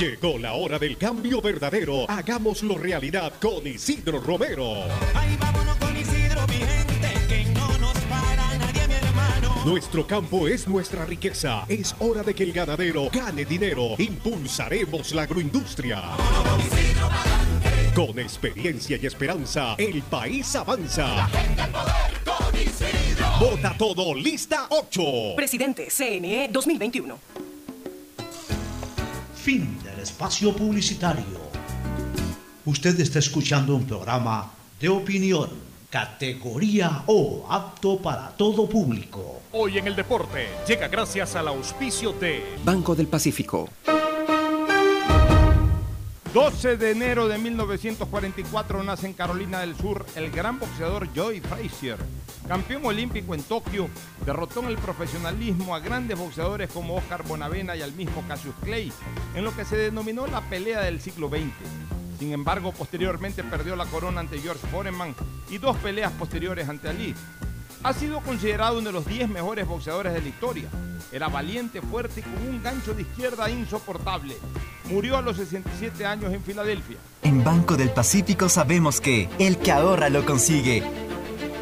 Llegó la hora del cambio verdadero. Hagámoslo realidad con Isidro Romero. Ay, vámonos con Isidro, mi gente, que no nos para nadie, mi hermano. Nuestro campo es nuestra riqueza. Es hora de que el ganadero gane dinero. Impulsaremos la agroindustria. Con experiencia y esperanza, el país avanza. Vota todo, lista 8. Presidente, CNE 2021. Fin espacio publicitario. Usted está escuchando un programa de opinión, categoría O, apto para todo público. Hoy en el deporte llega gracias al auspicio de Banco del Pacífico. 12 de enero de 1944 nace en Carolina del Sur el gran boxeador Joy Frazier. Campeón olímpico en Tokio, derrotó en el profesionalismo a grandes boxeadores como Oscar Bonavena y al mismo Cassius Clay, en lo que se denominó la pelea del siglo XX. Sin embargo, posteriormente perdió la corona ante George Foreman y dos peleas posteriores ante Ali. Ha sido considerado uno de los 10 mejores boxeadores de la historia. Era valiente, fuerte y con un gancho de izquierda insoportable. Murió a los 67 años en Filadelfia. En Banco del Pacífico sabemos que el que ahorra lo consigue.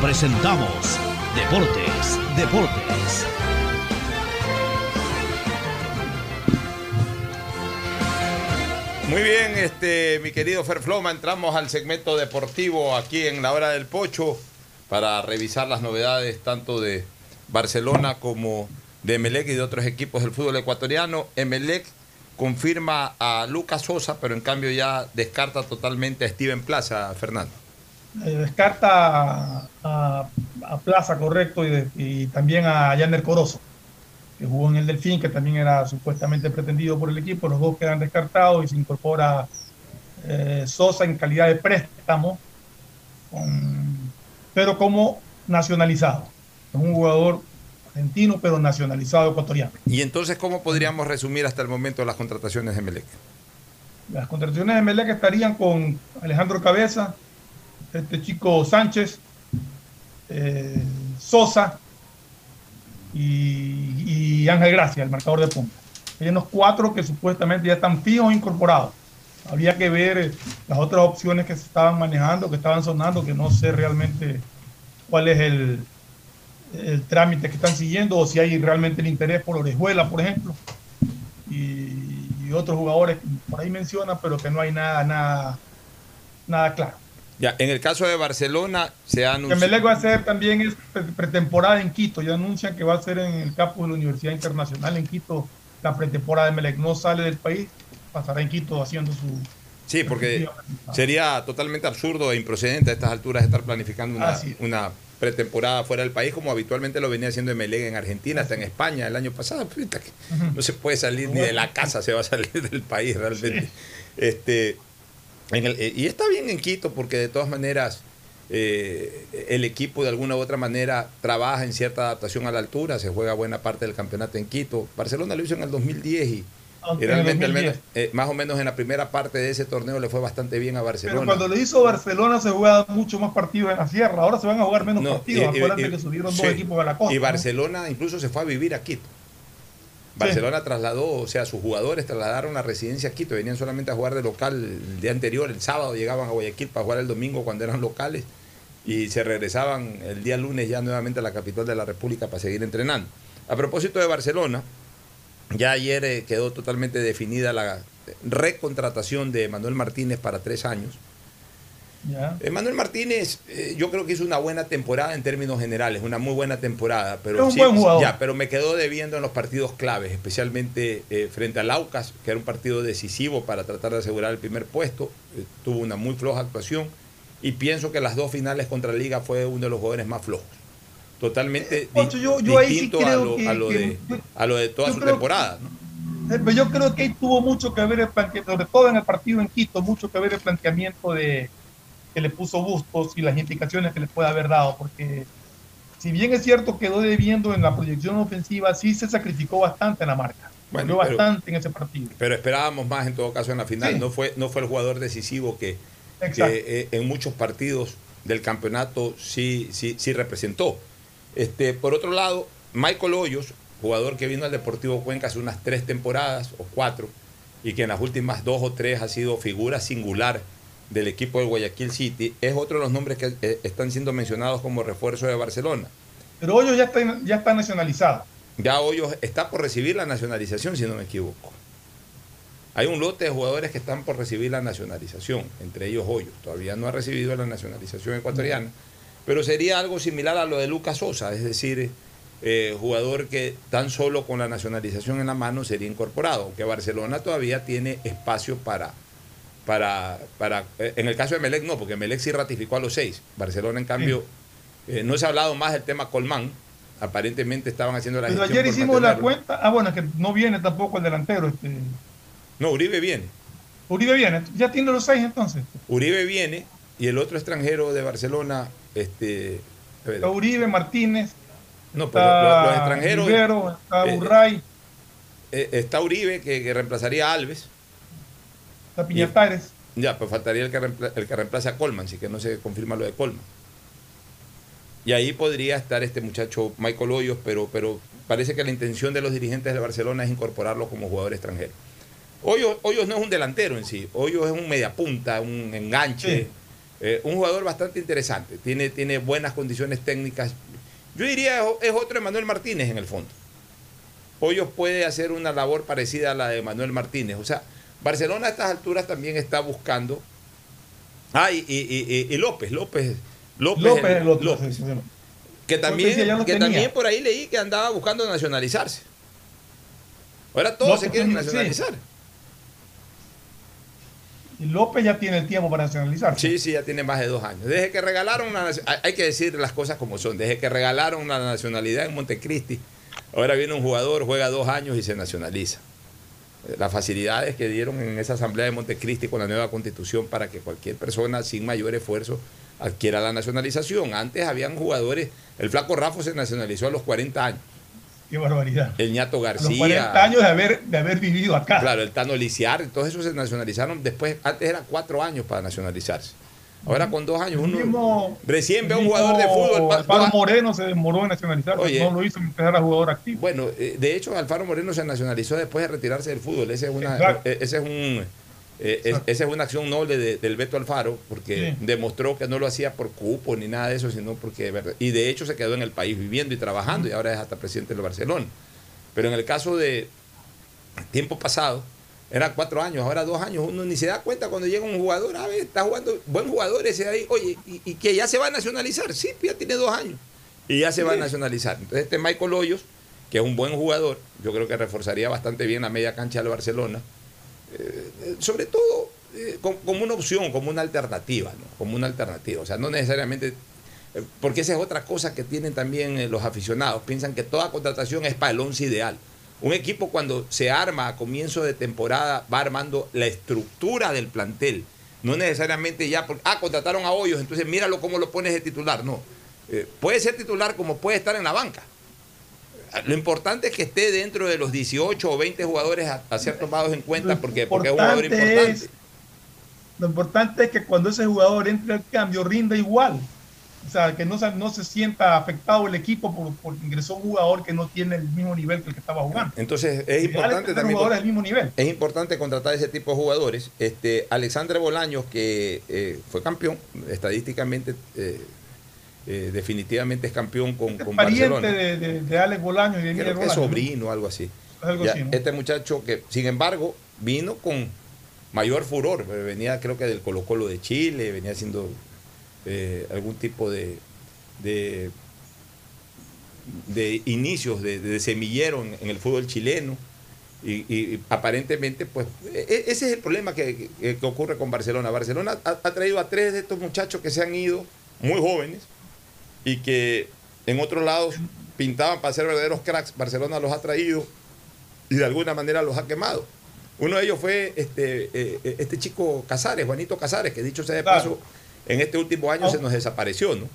presentamos Deportes, Deportes. Muy bien, este, mi querido Ferfloma, entramos al segmento deportivo aquí en la hora del pocho para revisar las novedades tanto de Barcelona como de Emelec y de otros equipos del fútbol ecuatoriano. Emelec confirma a Lucas Sosa, pero en cambio ya descarta totalmente a Steven Plaza, Fernando. Eh, descarta a, a Plaza, correcto, y, de- y también a Yander Corozo, que jugó en el Delfín, que también era supuestamente pretendido por el equipo. Los dos quedan descartados y se incorpora eh, Sosa en calidad de préstamo, con- pero como nacionalizado. Es un jugador argentino, pero nacionalizado ecuatoriano. Y entonces, ¿cómo podríamos resumir hasta el momento las contrataciones de Emelec? Las contrataciones de Melec estarían con Alejandro Cabeza, este chico Sánchez, eh, Sosa y, Ángel Gracia, el marcador de punta. Hay unos cuatro que supuestamente ya están fijos e incorporados. Habría que ver eh, las otras opciones que se estaban manejando, que estaban sonando, que no sé realmente cuál es el, el trámite que están siguiendo o si hay realmente el interés por Orejuela, por ejemplo y, y otros jugadores por ahí menciona, pero que no hay nada, nada, nada claro. Ya, en el caso de Barcelona se ha anunciado. Melec va a hacer también es pretemporada en Quito. Ya anuncian que va a ser en el campo de la Universidad Internacional en Quito la pretemporada de Melec. No sale del país, pasará en Quito haciendo su. Sí, porque sería totalmente absurdo e improcedente a estas alturas estar planificando una, Así es. una pretemporada fuera del país como habitualmente lo venía haciendo Emelec en Argentina, hasta en España el año pasado. No se puede salir ni de la casa, se va a salir del país realmente. Este, en el- eh, y está bien en Quito porque de todas maneras eh, el equipo de alguna u otra manera trabaja en cierta adaptación a la altura, se juega buena parte del campeonato en Quito. Barcelona lo hizo en el 2010 y, Aunque y realmente al 2010. menos, eh, más o menos en la primera parte de ese torneo le fue bastante bien a Barcelona. Pero cuando lo hizo Barcelona se juega mucho más partidos en la sierra. Ahora se van a jugar menos No, partidos. y- que subieron sí. dos equipos a la costa. Y ¿no? Barcelona incluso se fue a vivir a Quito. Barcelona trasladó, o sea, sus jugadores trasladaron la residencia a Quito, venían solamente a jugar de local el día anterior, el sábado llegaban a Guayaquil para jugar el domingo cuando eran locales y se regresaban el día lunes ya nuevamente a la capital de la República para seguir entrenando. A propósito de Barcelona, ya ayer eh, quedó totalmente definida la recontratación de Manuel Martínez para tres años. Manuel Martínez, eh, yo creo que hizo una buena temporada en términos generales, una muy buena temporada, pero Es un sí- buen jugador. ya, pero me quedó debiendo en los partidos claves, especialmente eh, frente al Aucas, que era un partido decisivo para tratar de asegurar el primer puesto. Eh, tuvo una muy floja actuación y pienso que las dos finales contra Liga fue uno de los jugadores más flojos. Totalmente yo- yo sí distinto a, lo, que- a lo que- de, a lo de toda su temporada. ¿no? Pero yo creo que ahí tuvo mucho que ver el planteamiento, sobre todo en el partido en Quito, mucho que ver el planteamiento de que le puso Bustos y las indicaciones que le puede haber dado, porque si bien es cierto quedó debiendo en la proyección ofensiva, sí se sacrificó bastante en la marca, Bueno, pero- bastante en ese partido. Pero esperábamos más en todo caso en la final. Sí. No, fue, no fue el jugador decisivo que, que, eh, en muchos partidos del campeonato sí, sí, sí representó. Este, por otro lado, Michael Hoyos, jugador que vino al Deportivo Cuenca hace unas tres temporadas o cuatro, y que en las últimas dos o tres ha sido figura singular del equipo de Guayaquil City, es otro de los nombres que eh, están siendo mencionados como refuerzo de Barcelona. Pero Hoyos ya está, ya está nacionalizado. Ya Hoyos está por recibir la nacionalización, si no me equivoco. Hay un lote de jugadores que están por recibir la nacionalización, entre ellos Hoyos. Todavía no ha recibido la nacionalización ecuatoriana, pero sería algo similar a lo de Lucas Sosa, es decir, eh, jugador que tan solo con la nacionalización en la mano sería incorporado, que Barcelona todavía tiene espacio para, para, para eh, en el caso de Melec no, porque Melec sí ratificó a los seis, Barcelona en cambio, eh, no se ha hablado más del tema Colmán, aparentemente estaban haciendo la Pero gestión ayer hicimos la cuenta. Ah, bueno, es que no viene tampoco el delantero. Este. No, Uribe viene. Uribe viene. Ya tiene los seis entonces. Uribe viene y el otro extranjero de Barcelona, este... Está Uribe, Martínez. No, pero está los, los extranjeros. Rivero, está eh, Urray, eh, está Uribe, que, que reemplazaría a Alves. Está Piñatares. Ya, pues faltaría el que, el que reemplace a Colman, sí que no se confirma lo de Colman. Y ahí podría estar este muchacho Michael Hoyos, pero, pero parece que la intención de los dirigentes de Barcelona es incorporarlo como jugador extranjero. Hoyos, Hoyos no es un delantero en sí, Hoyos es un mediapunta, un enganche, Sí. eh, un jugador bastante interesante, tiene, tiene buenas condiciones técnicas. Yo diría es, es otro Emanuel Martínez en el fondo. Hoyos puede hacer una labor parecida a la de Manuel Martínez. O sea, Barcelona a estas alturas también está buscando. Ah, y, y- y- y López, López, López, López, el- el otro, López, que también, que tenía. también por ahí leí que andaba buscando nacionalizarse. Ahora todos López se quieren sí. nacionalizar. Y López ya tiene el tiempo para nacionalizarse. Sí, sí, ya tiene más de dos años. Desde que regalaron una hay que decir las cosas como son. Desde que regalaron una nacionalidad en Montecristi, ahora viene un jugador, juega dos años y se nacionaliza. Las facilidades que dieron en esa asamblea de Montecristi con la nueva constitución para que cualquier persona sin mayor esfuerzo adquiera la nacionalización. Antes habían jugadores, el flaco Rafa se nacionalizó a los 40 años. Qué barbaridad. El ñato A García. los 40 años de haber, de haber vivido acá. Claro, el Tano Lisiar, todos esos se nacionalizaron después, antes eran cuatro años para nacionalizarse. Ahora con dos años, uno mismo- recién ve a un jugador de fútbol. Alfaro Moreno se demoró en nacionalizarse. Oye. no lo hizo mientras era jugador activo. Bueno, eh, de hecho, Alfaro Moreno se nacionalizó después de retirarse del fútbol. Ese es una, eh, ese es un, eh, es- esa es una acción noble de- del Beto Alfaro, porque Sí. demostró que no lo hacía por cupo ni nada de eso, sino porque y de hecho se quedó en el país viviendo y trabajando y ahora es hasta presidente del Barcelona. Pero en el caso de tiempo pasado, eran cuatro años, ahora dos años, uno ni se da cuenta cuando llega un jugador, a ver, está jugando, buen jugador ese ahí, oye, y, y que ya se va a nacionalizar, sí, pues ya tiene dos años, y ya se va a nacionalizar. Entonces este Michael Hoyos, que es un buen jugador, yo creo que reforzaría bastante bien la media cancha del Barcelona, eh, eh, sobre todo eh, com- como una opción, como una alternativa, ¿no? como una alternativa, o sea, no necesariamente porque esa es otra cosa que tienen también los aficionados. Piensan que toda contratación es para el once ideal. Un equipo cuando se arma a comienzo de temporada va armando la estructura del plantel. No necesariamente ya, porque, ah, contrataron a Hoyos, entonces míralo cómo lo pones de titular. No. Eh, puede ser titular como puede estar en la banca. Lo importante es que esté dentro de los 18 o 20 jugadores a, a ser tomados en cuenta porque, porque es un jugador importante es- lo importante es que cuando ese jugador entre al cambio rinda igual. O sea, que no se, no se sienta afectado el equipo por, porque ingresó un jugador que no tiene el mismo nivel que el que estaba jugando. Entonces es importante también. jugadores del mismo nivel. Es importante contratar ese tipo de jugadores. Este, Alexandre Bolaños, que eh, fue campeón, estadísticamente, eh, eh, definitivamente es campeón con, con Pariente Barcelona. de, de, de Alex Bolaño y de Creo que es sobrino algo así. Algo Ya, así, ¿no? Este muchacho que, sin embargo, vino con mayor furor. Venía, creo que del Colo Colo de Chile, venía haciendo eh, algún tipo de, de, de inicios de, de semillero en, en el fútbol chileno. Y, y aparentemente, pues, e- e- ese es el problema que, que- que ocurre con Barcelona. Barcelona ha, ha traído a tres de estos muchachos que se han ido muy jóvenes y que en otros lados pintaban para ser verdaderos cracks. Barcelona los ha traído y de alguna manera los ha quemado. Uno de ellos fue este, eh, eh, este chico Casares, Juanito Casares, que dicho sea de Claro. En este último año se nos desapareció, ¿no?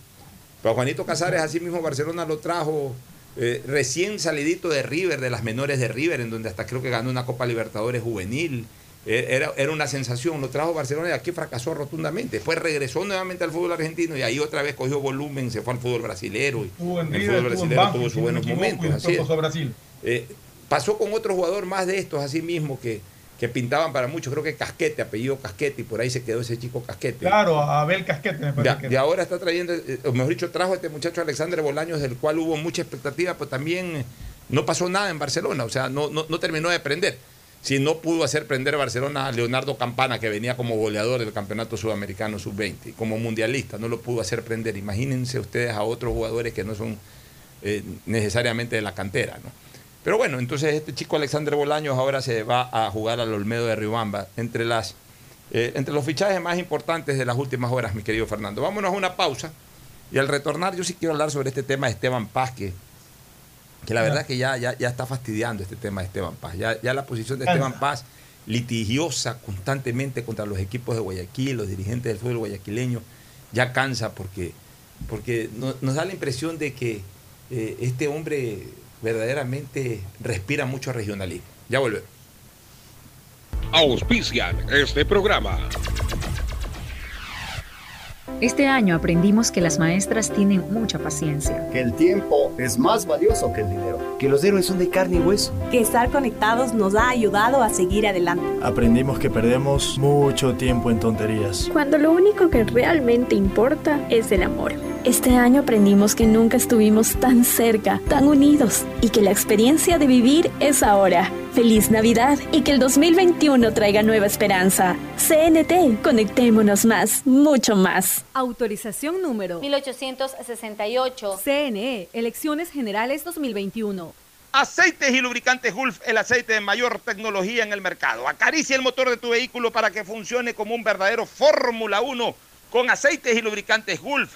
Pero Juanito Casares, así mismo Barcelona lo trajo eh, recién salidito de River, de las menores de River, en donde hasta creo que ganó una Copa Libertadores juvenil. Eh, Era, era una sensación, lo trajo Barcelona y aquí fracasó rotundamente. Después regresó nuevamente al fútbol argentino y ahí otra vez cogió volumen, se fue al fútbol brasilero. Y en el River, fútbol en brasilero tuvo sus buenos momentos. así. Eh, pasó con otro jugador más de estos, así mismo, que, que pintaban para muchos. Creo que Casquete, apellido Casquete, y por ahí se quedó ese chico Casquete. Claro, a Abel Casquete me parece y ahora está trayendo, eh, o mejor dicho, trajo a este muchacho Alexandre Bolaños, del cual hubo mucha expectativa, pero también eh, no pasó nada en Barcelona, o sea, no, no, no terminó de aprender. si no pudo hacer prender Barcelona a Leonardo Campana, que venía como goleador del campeonato sudamericano sub-20, como mundialista, no lo pudo hacer prender. Imagínense ustedes a otros jugadores que no son eh, necesariamente de la cantera, ¿no? Pero bueno, entonces este chico Alexander Bolaños ahora se va a jugar al Olmedo de Riobamba, entre, las, eh, entre los fichajes más importantes de las últimas horas, mi querido Fernando. Vámonos a una pausa y al retornar yo sí quiero hablar sobre este tema de Esteban Paz, que, que la verdad que ya, ya, ya está fastidiando este tema de Esteban Paz. Ya, ya la posición de Esteban Paz litigiosa constantemente contra los equipos de Guayaquil, los dirigentes del fútbol guayaquileño, ya cansa porque, porque no- nos da la impresión de que eh, este hombre verdaderamente respira mucho regionalismo. Ya volvemos. Auspician este programa. Este año aprendimos que las maestras tienen mucha paciencia. Que el tiempo es más valioso que el dinero. Que los héroes son de carne y hueso. Que estar conectados nos ha ayudado a seguir adelante. Aprendimos que perdemos mucho tiempo en tonterías. Cuando lo único que realmente importa es el amor. Este año aprendimos que nunca estuvimos tan cerca, tan unidos y que la experiencia de vivir es ahora. Feliz Navidad y que el 2021 traiga nueva esperanza. CNT, conectémonos más, mucho más. Autorización número 1868. CNE, Elecciones Generales 2021. Aceites y lubricantes Gulf, el aceite de mayor tecnología en el mercado. Acaricia el motor de tu vehículo para que funcione como un verdadero Fórmula 1 con aceites y lubricantes Gulf.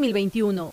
2021.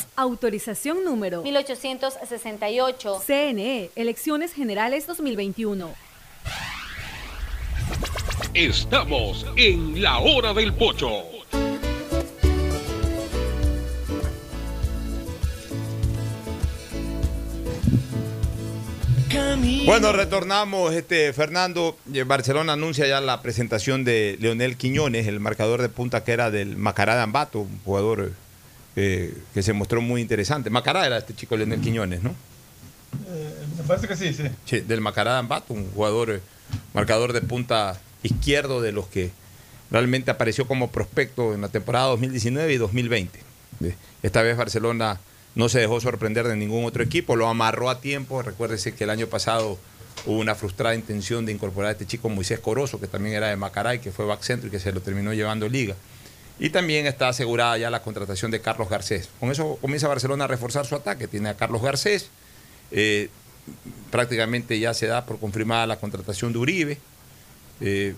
Autorización número 1868. CNE, Elecciones Generales 2021. Estamos en la hora del pocho. Bueno, retornamos, este Fernando. eh, Barcelona anuncia ya la presentación de Leonel Quiñones, el marcador de punta que era del Macará de Ambato, un jugador eh, que se mostró muy interesante. Macará era este chico Leonel Quiñones, ¿no? Eh, me parece que sí, sí. Sí, del Macará de Ambato, un jugador eh, marcador de punta izquierdo de los que realmente apareció como prospecto en la temporada 2019 y 2020. Eh, Esta vez Barcelona no se dejó sorprender de ningún otro equipo, lo amarró a tiempo. Recuérdese que el año pasado hubo una frustrada intención de incorporar a este chico Moisés Corozo, que también era de Macaray, que fue back centro y que se lo terminó llevando liga. Y también está asegurada ya la contratación de Carlos Garcés. Con eso comienza Barcelona a reforzar su ataque. Tiene a Carlos Garcés. eh, prácticamente ya se da por confirmada la contratación de Uribe. Eh,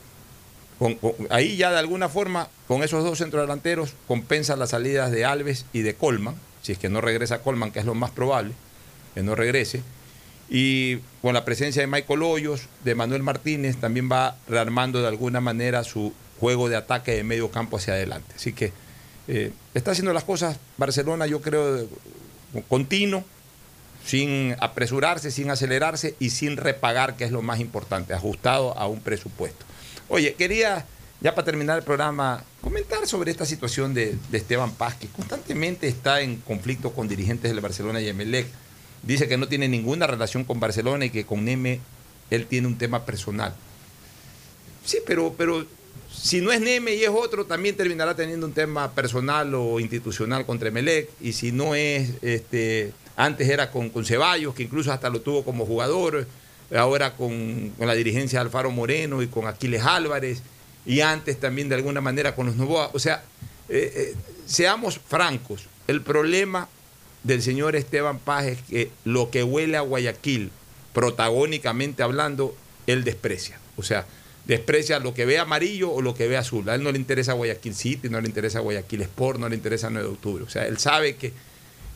ahí ya de alguna forma, con esos dos centrodelanteros, compensa las salidas de Alves y de Colman, si es que no regresa Colman, que es lo más probable, que no regrese. Y con la presencia de Michael Hoyos, de Manuel Martínez, también va rearmando de alguna manera su juego de ataque de medio campo hacia adelante. Así que eh, está haciendo las cosas Barcelona, yo creo, continuo, sin apresurarse, sin acelerarse y sin repagar, que es lo más importante, ajustado a un presupuesto. Oye, quería, ya para terminar el programa, comentar sobre esta situación de, de Esteban Paz, que constantemente está en conflicto con dirigentes del Barcelona y Emelec. Dice que no tiene ninguna relación con Barcelona y que con Neme él tiene un tema personal. Sí, pero, pero si no es Neme y es otro, también terminará teniendo un tema personal o institucional contra Emelec. Y si no es, este, antes era con, con Ceballos, que incluso hasta lo tuvo como jugador, ahora con, con la dirigencia de Alfaro Moreno y con Aquiles Álvarez, y antes también de alguna manera con los Novoa. O sea, eh, eh, seamos francos, el problema del señor Esteban Paz es que lo que huele a Guayaquil, protagónicamente hablando, él desprecia. O sea, desprecia lo que ve amarillo o lo que ve azul. A él no le interesa Guayaquil City, no le interesa Guayaquil Sport, no le interesa 9 de octubre. O sea, él sabe que,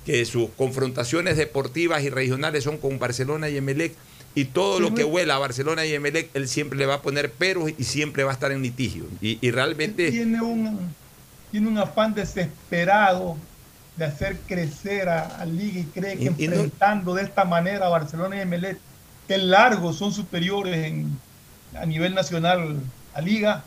que sus confrontaciones deportivas y regionales son con Barcelona y Emelec y todo lo que huela a Barcelona y Emelec, él siempre le va a poner peros y siempre va a estar en litigio. Y, y realmente... Tiene un, tiene un afán desesperado de hacer crecer a, a Liga y cree que Y- y no- enfrentando de esta manera a Barcelona y Emelec, que largos son superiores en- a nivel nacional a Liga,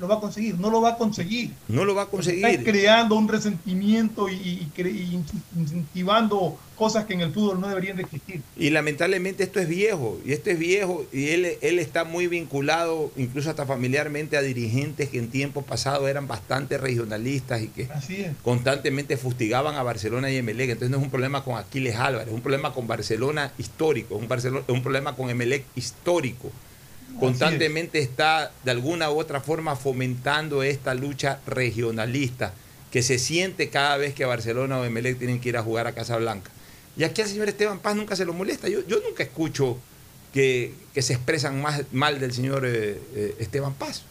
lo va a conseguir. No lo va a conseguir. No lo va a Está conseguir. creando un resentimiento y, y y incentivando cosas que en el fútbol no deberían de existir. Y lamentablemente esto es viejo, y esto es viejo, y él, él está muy vinculado, incluso hasta familiarmente, a dirigentes que en tiempo pasado eran bastante regionalistas y que Así constantemente fustigaban a Barcelona y Emelec. Entonces no es un problema con Aquiles Álvarez, es un problema con Barcelona histórico, es un, Barcelona, es un problema con Emelec histórico. Constantemente está de alguna u otra forma fomentando esta lucha regionalista que se siente cada vez que Barcelona o Emelec tienen que ir a jugar a Casablanca. Y aquí al señor Esteban Paz nunca se lo molesta. Yo, yo nunca escucho que, que se expresan más, mal del señor eh, eh, Esteban Paz.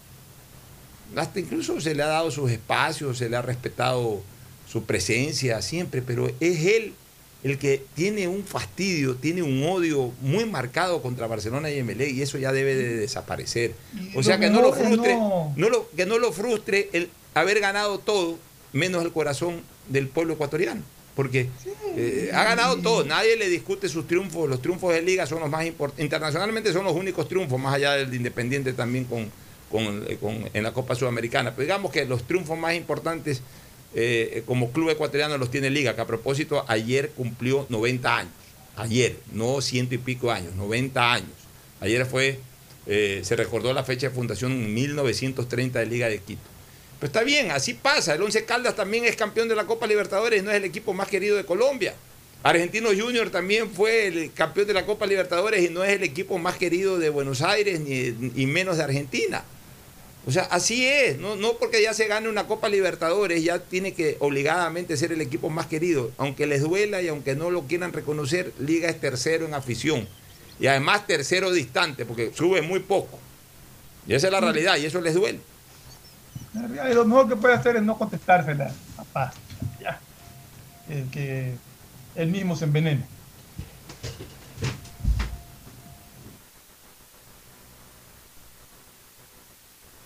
Hasta incluso se le ha dado sus espacios, se le ha respetado su presencia siempre, pero es él el que tiene un fastidio, tiene un odio muy marcado contra Barcelona y Emelec y eso ya debe de desaparecer. O sea que no lo frustre, no- lo, que no lo frustre el haber ganado todo, menos el corazón del pueblo ecuatoriano. Porque eh, ha ganado todo, nadie le discute sus triunfos, los triunfos de liga son los más importantes, internacionalmente son los únicos triunfos, más allá del de Independiente también con, con- eh, con- en la Copa Sudamericana. Pero digamos que los triunfos más importantes eh, como club ecuatoriano los tiene liga, que a propósito ayer cumplió 90 años, ayer, no ciento y pico años, 90 años. Ayer fue, eh, se recordó la fecha de fundación en 1930 de Liga de Quito. Pero está bien, así pasa. El Once Caldas también es campeón de la Copa Libertadores, no es el equipo más querido de Colombia. Argentino Junior también fue el campeón de la Copa Libertadores y no es el equipo más querido de Buenos Aires ni, menos de Argentina. O sea, así es. No, no porque ya se gane una Copa Libertadores, ya tiene que obligadamente ser el equipo más querido. Aunque les duela y aunque no lo quieran reconocer, Liga es tercero en afición. Y además tercero distante, porque sube muy poco. Y esa es la realidad, y eso les duele. Realidad, Lo mejor que puede hacer es no contestársela a Paz. Ya. Eh, que él mismo se envenene.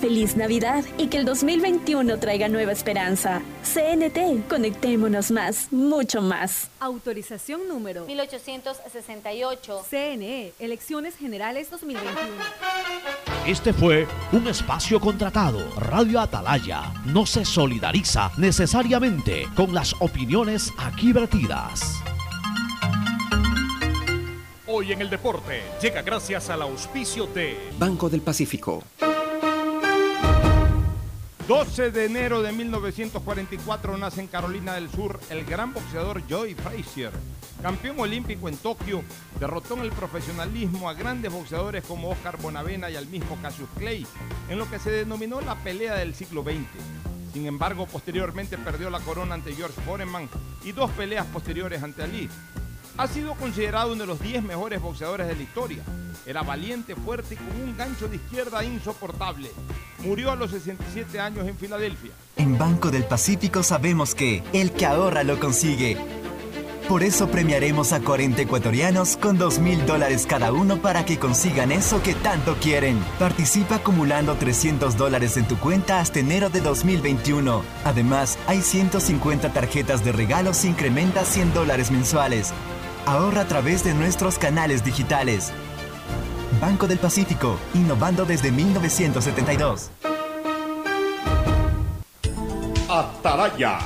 Feliz Navidad y que el 2021 traiga nueva esperanza. CNT, conectémonos más, mucho más. Autorización número 1868. CNE, Elecciones Generales 2021. Este fue un espacio contratado. Radio Atalaya no se solidariza necesariamente con las opiniones aquí vertidas. Hoy en el deporte llega gracias al auspicio de Banco del Pacífico. 12 de enero de 1944 nace en Carolina del Sur el gran boxeador Joy Frazier. Campeón olímpico en Tokio, derrotó en el profesionalismo a grandes boxeadores como Oscar Bonavena y al mismo Cassius Clay, en lo que se denominó la pelea del siglo XX. Sin embargo, posteriormente perdió la corona ante George Foreman y dos peleas posteriores ante Ali. Ha sido considerado uno de los 10 mejores boxeadores de la historia. Era valiente, fuerte y con un gancho de izquierda insoportable. Murió a los 67 años en Filadelfia. En Banco del Pacífico sabemos que el que ahorra lo consigue. Por eso premiaremos a 40 ecuatorianos con 2 mil dólares cada uno para que consigan eso que tanto quieren. Participa acumulando 300 dólares en tu cuenta hasta enero de 2021. Además, hay 150 tarjetas de regalos e incrementa 100 dólares mensuales. Ahorra a través de nuestros canales digitales. Banco del Pacífico, innovando desde 1972. Atalaya